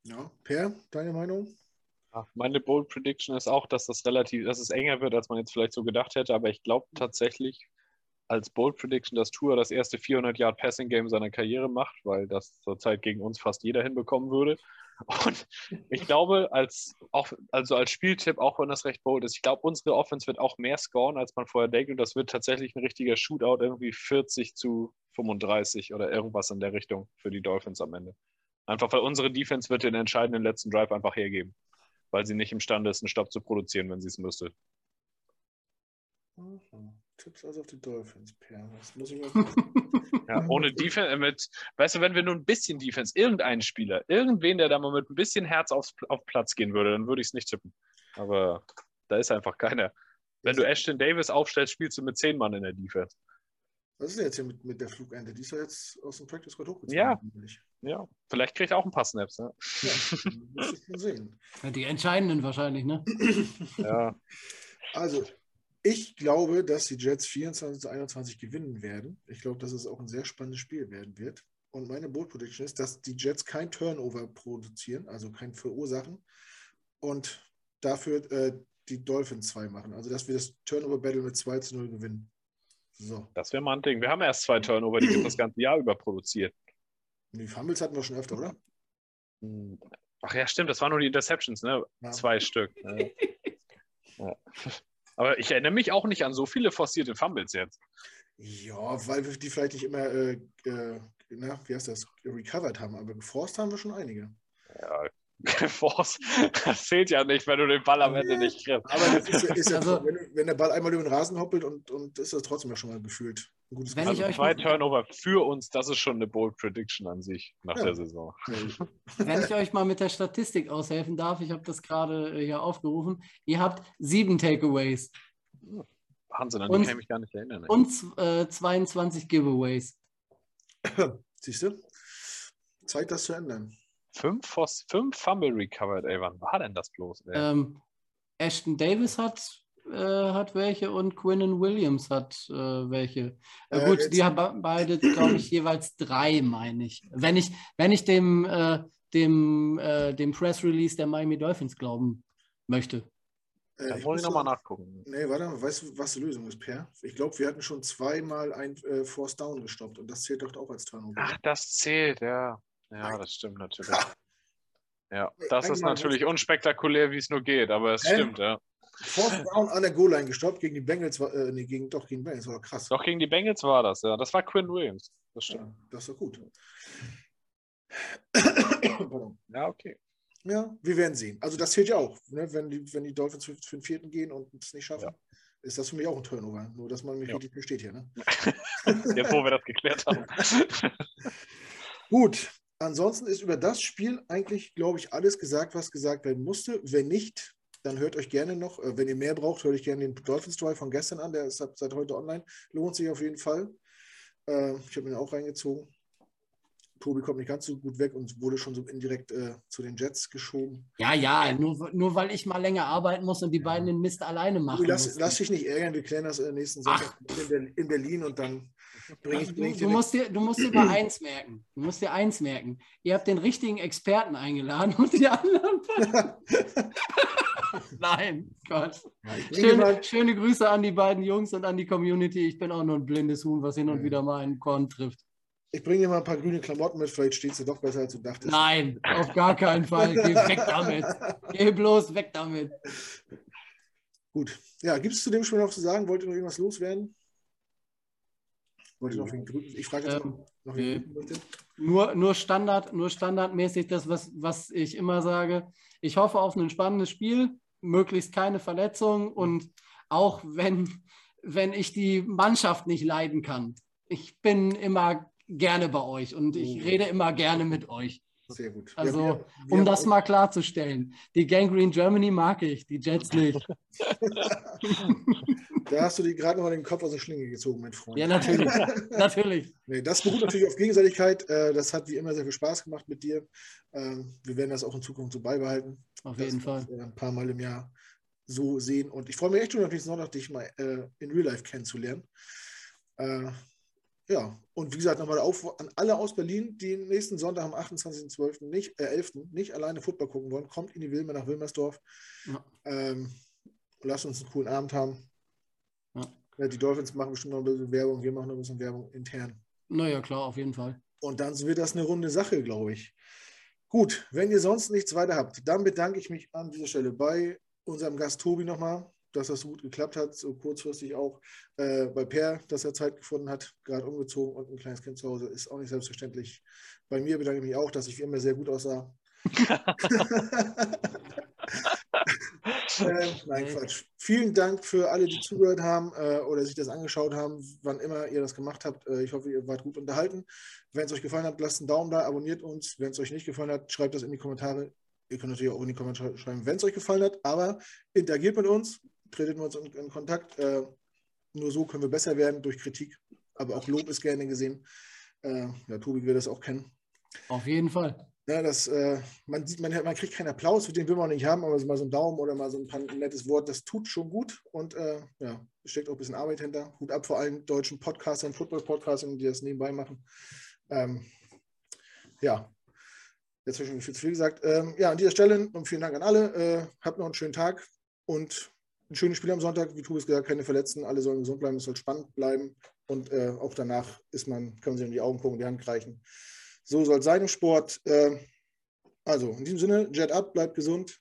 Ja, Per, deine Meinung? Meine Bold Prediction ist auch, dass das relativ, dass es enger wird, als man jetzt vielleicht so gedacht hätte, aber ich glaube tatsächlich als Bold Prediction, dass Tour das erste 400 Yard Passing Game seiner Karriere macht, weil das zurzeit gegen uns fast jeder hinbekommen würde. Und ich glaube, als, auch, also als Spieltipp, auch wenn das recht bold ist, ich glaube, unsere Offense wird auch mehr scoren, als man vorher denkt. Und das wird tatsächlich ein richtiger Shootout, irgendwie 40 zu 35 oder irgendwas in der Richtung für die Dolphins am Ende. Einfach weil unsere Defense wird den entscheidenden letzten Drive einfach hergeben weil sie nicht imstande ist, einen Stopp zu produzieren, wenn sie es müsste. Mhm. Tipps also auf die Dolphins, Per. Das muss ich mal ja, ohne Defense, äh, mit, weißt du, wenn wir nur ein bisschen Defense, irgendeinen Spieler, irgendwen, der da mal mit ein bisschen Herz aufs, auf Platz gehen würde, dann würde ich es nicht tippen. Aber da ist einfach keiner. Wenn du Ashton Davis aufstellst, spielst du mit zehn Mann in der Defense. Was ist denn jetzt hier mit, mit der Flugende? Die ist ja jetzt aus dem Practice Squad hochgezogen. Ja, ja. vielleicht kriegt er auch ein paar Snaps. Ne? Ja, muss ich mal sehen. Die entscheidenden wahrscheinlich, ne? ja. Also, ich glaube, dass die Jets 24 zu 21 gewinnen werden. Ich glaube, dass es auch ein sehr spannendes Spiel werden wird. Und meine Bold Prediction ist, dass die Jets kein Turnover produzieren, also kein verursachen. Und dafür äh, die Dolphins 2 machen. Also, dass wir das Turnover Battle mit 2 zu 0 gewinnen. So. Das wäre mal ein Ding. Wir haben erst zwei Turnover, die wird das ganze Jahr über produziert. Die Fumbles hatten wir schon öfter, oder? Hm. Ach ja, stimmt, das waren nur die Interceptions, ne? Ja. Zwei Stück. Ja. Ja. Aber ich erinnere mich auch nicht an so viele forcierte Fumbles jetzt. Ja, weil wir die vielleicht nicht immer, äh, äh, na, wie heißt das, recovered haben, aber geforst haben wir schon einige. Ja, Force, das zählt ja nicht, wenn du den Ball am Ende nicht kriegst. Aber das ist, ja- ist ja, Also- wenn, wenn der Ball einmal über den Rasen hoppelt und, und ist das trotzdem ja schon mal gefühlt ein gutes Wenn Also zwei Turnover für uns, das ist schon eine bold Prediction an sich nach Ja. der Saison. Wenn ich euch mal mit der Statistik aushelfen darf, ich habe das gerade äh, hier aufgerufen. Ihr habt sieben Takeaways Wahnsinn, an Und- die kann ich mich gar nicht erinnern. ey. und äh, 22 Giveaways. Siehst du? Zeit, das zu ändern. Fünf, Force, fünf Fumble recovered, ey, wann war denn das bloß? Ey? Ähm, Ashton Davis hat, äh, hat welche und Quinnen Williams hat äh, welche. Äh, Äh, gut, die haben beide, glaube ich, jeweils drei, meine ich. Wenn ich, wenn ich dem, äh, dem, äh, dem Press Release der Miami Dolphins glauben möchte. Äh, da ich wollte muss ich nochmal nachgucken. Nee, warte mal, weißt du, was die Lösung ist, Per? Ich glaube, wir hatten schon zweimal ein äh, Force Down gestoppt und das zählt doch auch als Turnover. Ach, das zählt, ja. Ja, das stimmt natürlich. Ja, Nee, das ist natürlich unspektakulär, wie es nur geht, aber es stimmt, ja. Force Down an der Goal-Line gestoppt gegen die Bengals, war, äh, nee, gegen, doch gegen die Bengals, war krass. Doch gegen die Bengals war das, ja. Das war Quinn Williams. Das stimmt. Ja, das ist doch gut. Ja, okay. Ja, wir werden sehen. Also das zählt ja auch, ne? wenn, die, wenn die Dolphins für, für den vierten gehen und es nicht schaffen, ist das für mich auch ein Turnover. Nur, dass man mich Ja. richtig versteht hier. Ne? Jetzt, wo wir das geklärt haben. Gut, ansonsten ist über das Spiel eigentlich, glaube ich, alles gesagt, was gesagt werden musste. Wenn nicht, dann hört euch gerne noch, äh, wenn ihr mehr braucht, hört euch gerne den Dolphins Drive von gestern an. Der ist seit heute online. Lohnt sich auf jeden Fall. Äh, ich habe ihn auch reingezogen. Tobi kommt nicht ganz so gut weg und wurde schon so indirekt äh, zu den Jets geschoben. Ja, ja, nur, nur weil ich mal länger arbeiten muss und die beiden den Mist alleine machen. Tobi, lass, lass dich nicht ärgern, wir klären das äh, nächsten Sonntag in, Ber- in Berlin und dann bringe ich, bring ich Du, du, musst dir, du musst dir mal eins merken. Du musst dir eins merken. Ihr habt den richtigen Experten eingeladen und die anderen. Nein, Gott. Schöne, schöne Grüße an die beiden Jungs und an die Community. Ich bin auch nur ein blindes Huhn, was hin und wieder mal einen Korn trifft. Ich bringe dir mal ein paar grüne Klamotten mit, vielleicht steht sie doch besser, als du dachtest. Nein, auf gar keinen Fall. Geh weg damit. Geh bloß weg damit. Gut. Ja, gibt es zu dem Spiel noch zu sagen? Wollt ihr noch irgendwas loswerden? Wollt ihr noch? Ich frage jetzt Ähm, noch nee. ihr? Nur, nur, Standard, nur standardmäßig das, was, was ich immer sage. Ich hoffe auf ein spannendes Spiel, möglichst keine Verletzungen und auch wenn, wenn ich die Mannschaft nicht leiden kann. Ich bin immer gerne bei euch und ich Oh. rede immer gerne mit euch. Sehr gut. Also, wir, wir Um das mal klarzustellen. Die Gangrene Germany mag ich, die Jets nicht. Da hast du die gerade noch mal den Kopf aus der Schlinge gezogen, mein Freund. Ja, natürlich. natürlich. Nee, das beruht natürlich auf Gegenseitigkeit. Äh, Das hat wie immer sehr viel Spaß gemacht mit dir. Ähm, Wir werden das auch in Zukunft so beibehalten. Auf jeden Fall. äh, Ein paar Mal im Jahr so sehen. Und ich freue mich echt schon auf nächsten Sonntag, dich mal äh, in Real Life kennenzulernen. Ja, und wie gesagt, nochmal auf an alle aus Berlin, die nächsten Sonntag am 28.12. nicht, äh, 11. nicht alleine Football gucken wollen, kommt in die Wilmer nach Wilmersdorf. Ja. Ähm, lasst uns einen coolen Abend haben. Ja. Ja, die Dolphins machen bestimmt noch ein bisschen Werbung, wir machen noch ein bisschen Werbung intern. Naja, klar, auf jeden Fall. Und dann wird das eine runde Sache, glaube ich. Gut, wenn ihr sonst nichts weiter habt, dann bedanke ich mich an dieser Stelle bei unserem Gast Tobi nochmal, dass das so gut geklappt hat, so kurzfristig auch. Äh, bei Per, dass er Zeit gefunden hat, gerade umgezogen und ein kleines Kind zu Hause, ist auch nicht selbstverständlich. Bei mir bedanke ich mich auch, dass ich wie immer sehr gut aussah. äh, nein, Quatsch. Vielen Dank für alle, die zugehört haben äh, oder sich das angeschaut haben, wann immer ihr das gemacht habt. Äh, ich hoffe, ihr wart gut unterhalten. Wenn es euch gefallen hat, lasst einen Daumen da, abonniert uns. Wenn es euch nicht gefallen hat, schreibt das in die Kommentare. Ihr könnt natürlich auch in die Kommentare schreiben, wenn es euch gefallen hat, aber interagiert mit uns, tretet mit uns in, in Kontakt. Äh, nur so können wir besser werden durch Kritik, aber auch Lob ist gerne gesehen. Äh, ja, Tobi will das auch kennen. Auf jeden Fall. Ja, das, äh, man, sieht, man, man kriegt keinen Applaus, den will man nicht haben, aber so mal so ein Daumen oder mal so ein, ein nettes Wort, das tut schon gut und äh, ja, es steckt auch ein bisschen Arbeit hinter. Hut ab vor allen deutschen Podcastern, Football-Podcastern, die das nebenbei machen. Ähm, ja, jetzt habe ich schon viel zu viel gesagt. Ähm, ja, an dieser Stelle und vielen Dank an alle. Äh, habt noch einen schönen Tag und ein schönes Spiel am Sonntag, wie Tobias gesagt, keine Verletzten, alle sollen gesund bleiben, es soll spannend bleiben und äh, auch danach ist man, kann man sich in die Augen gucken, die Hand reichen. So soll es sein im Sport. Äh, also, in diesem Sinne, Jet up, bleibt gesund.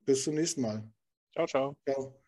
Bis zum nächsten Mal. Ciao, ciao. Ciao.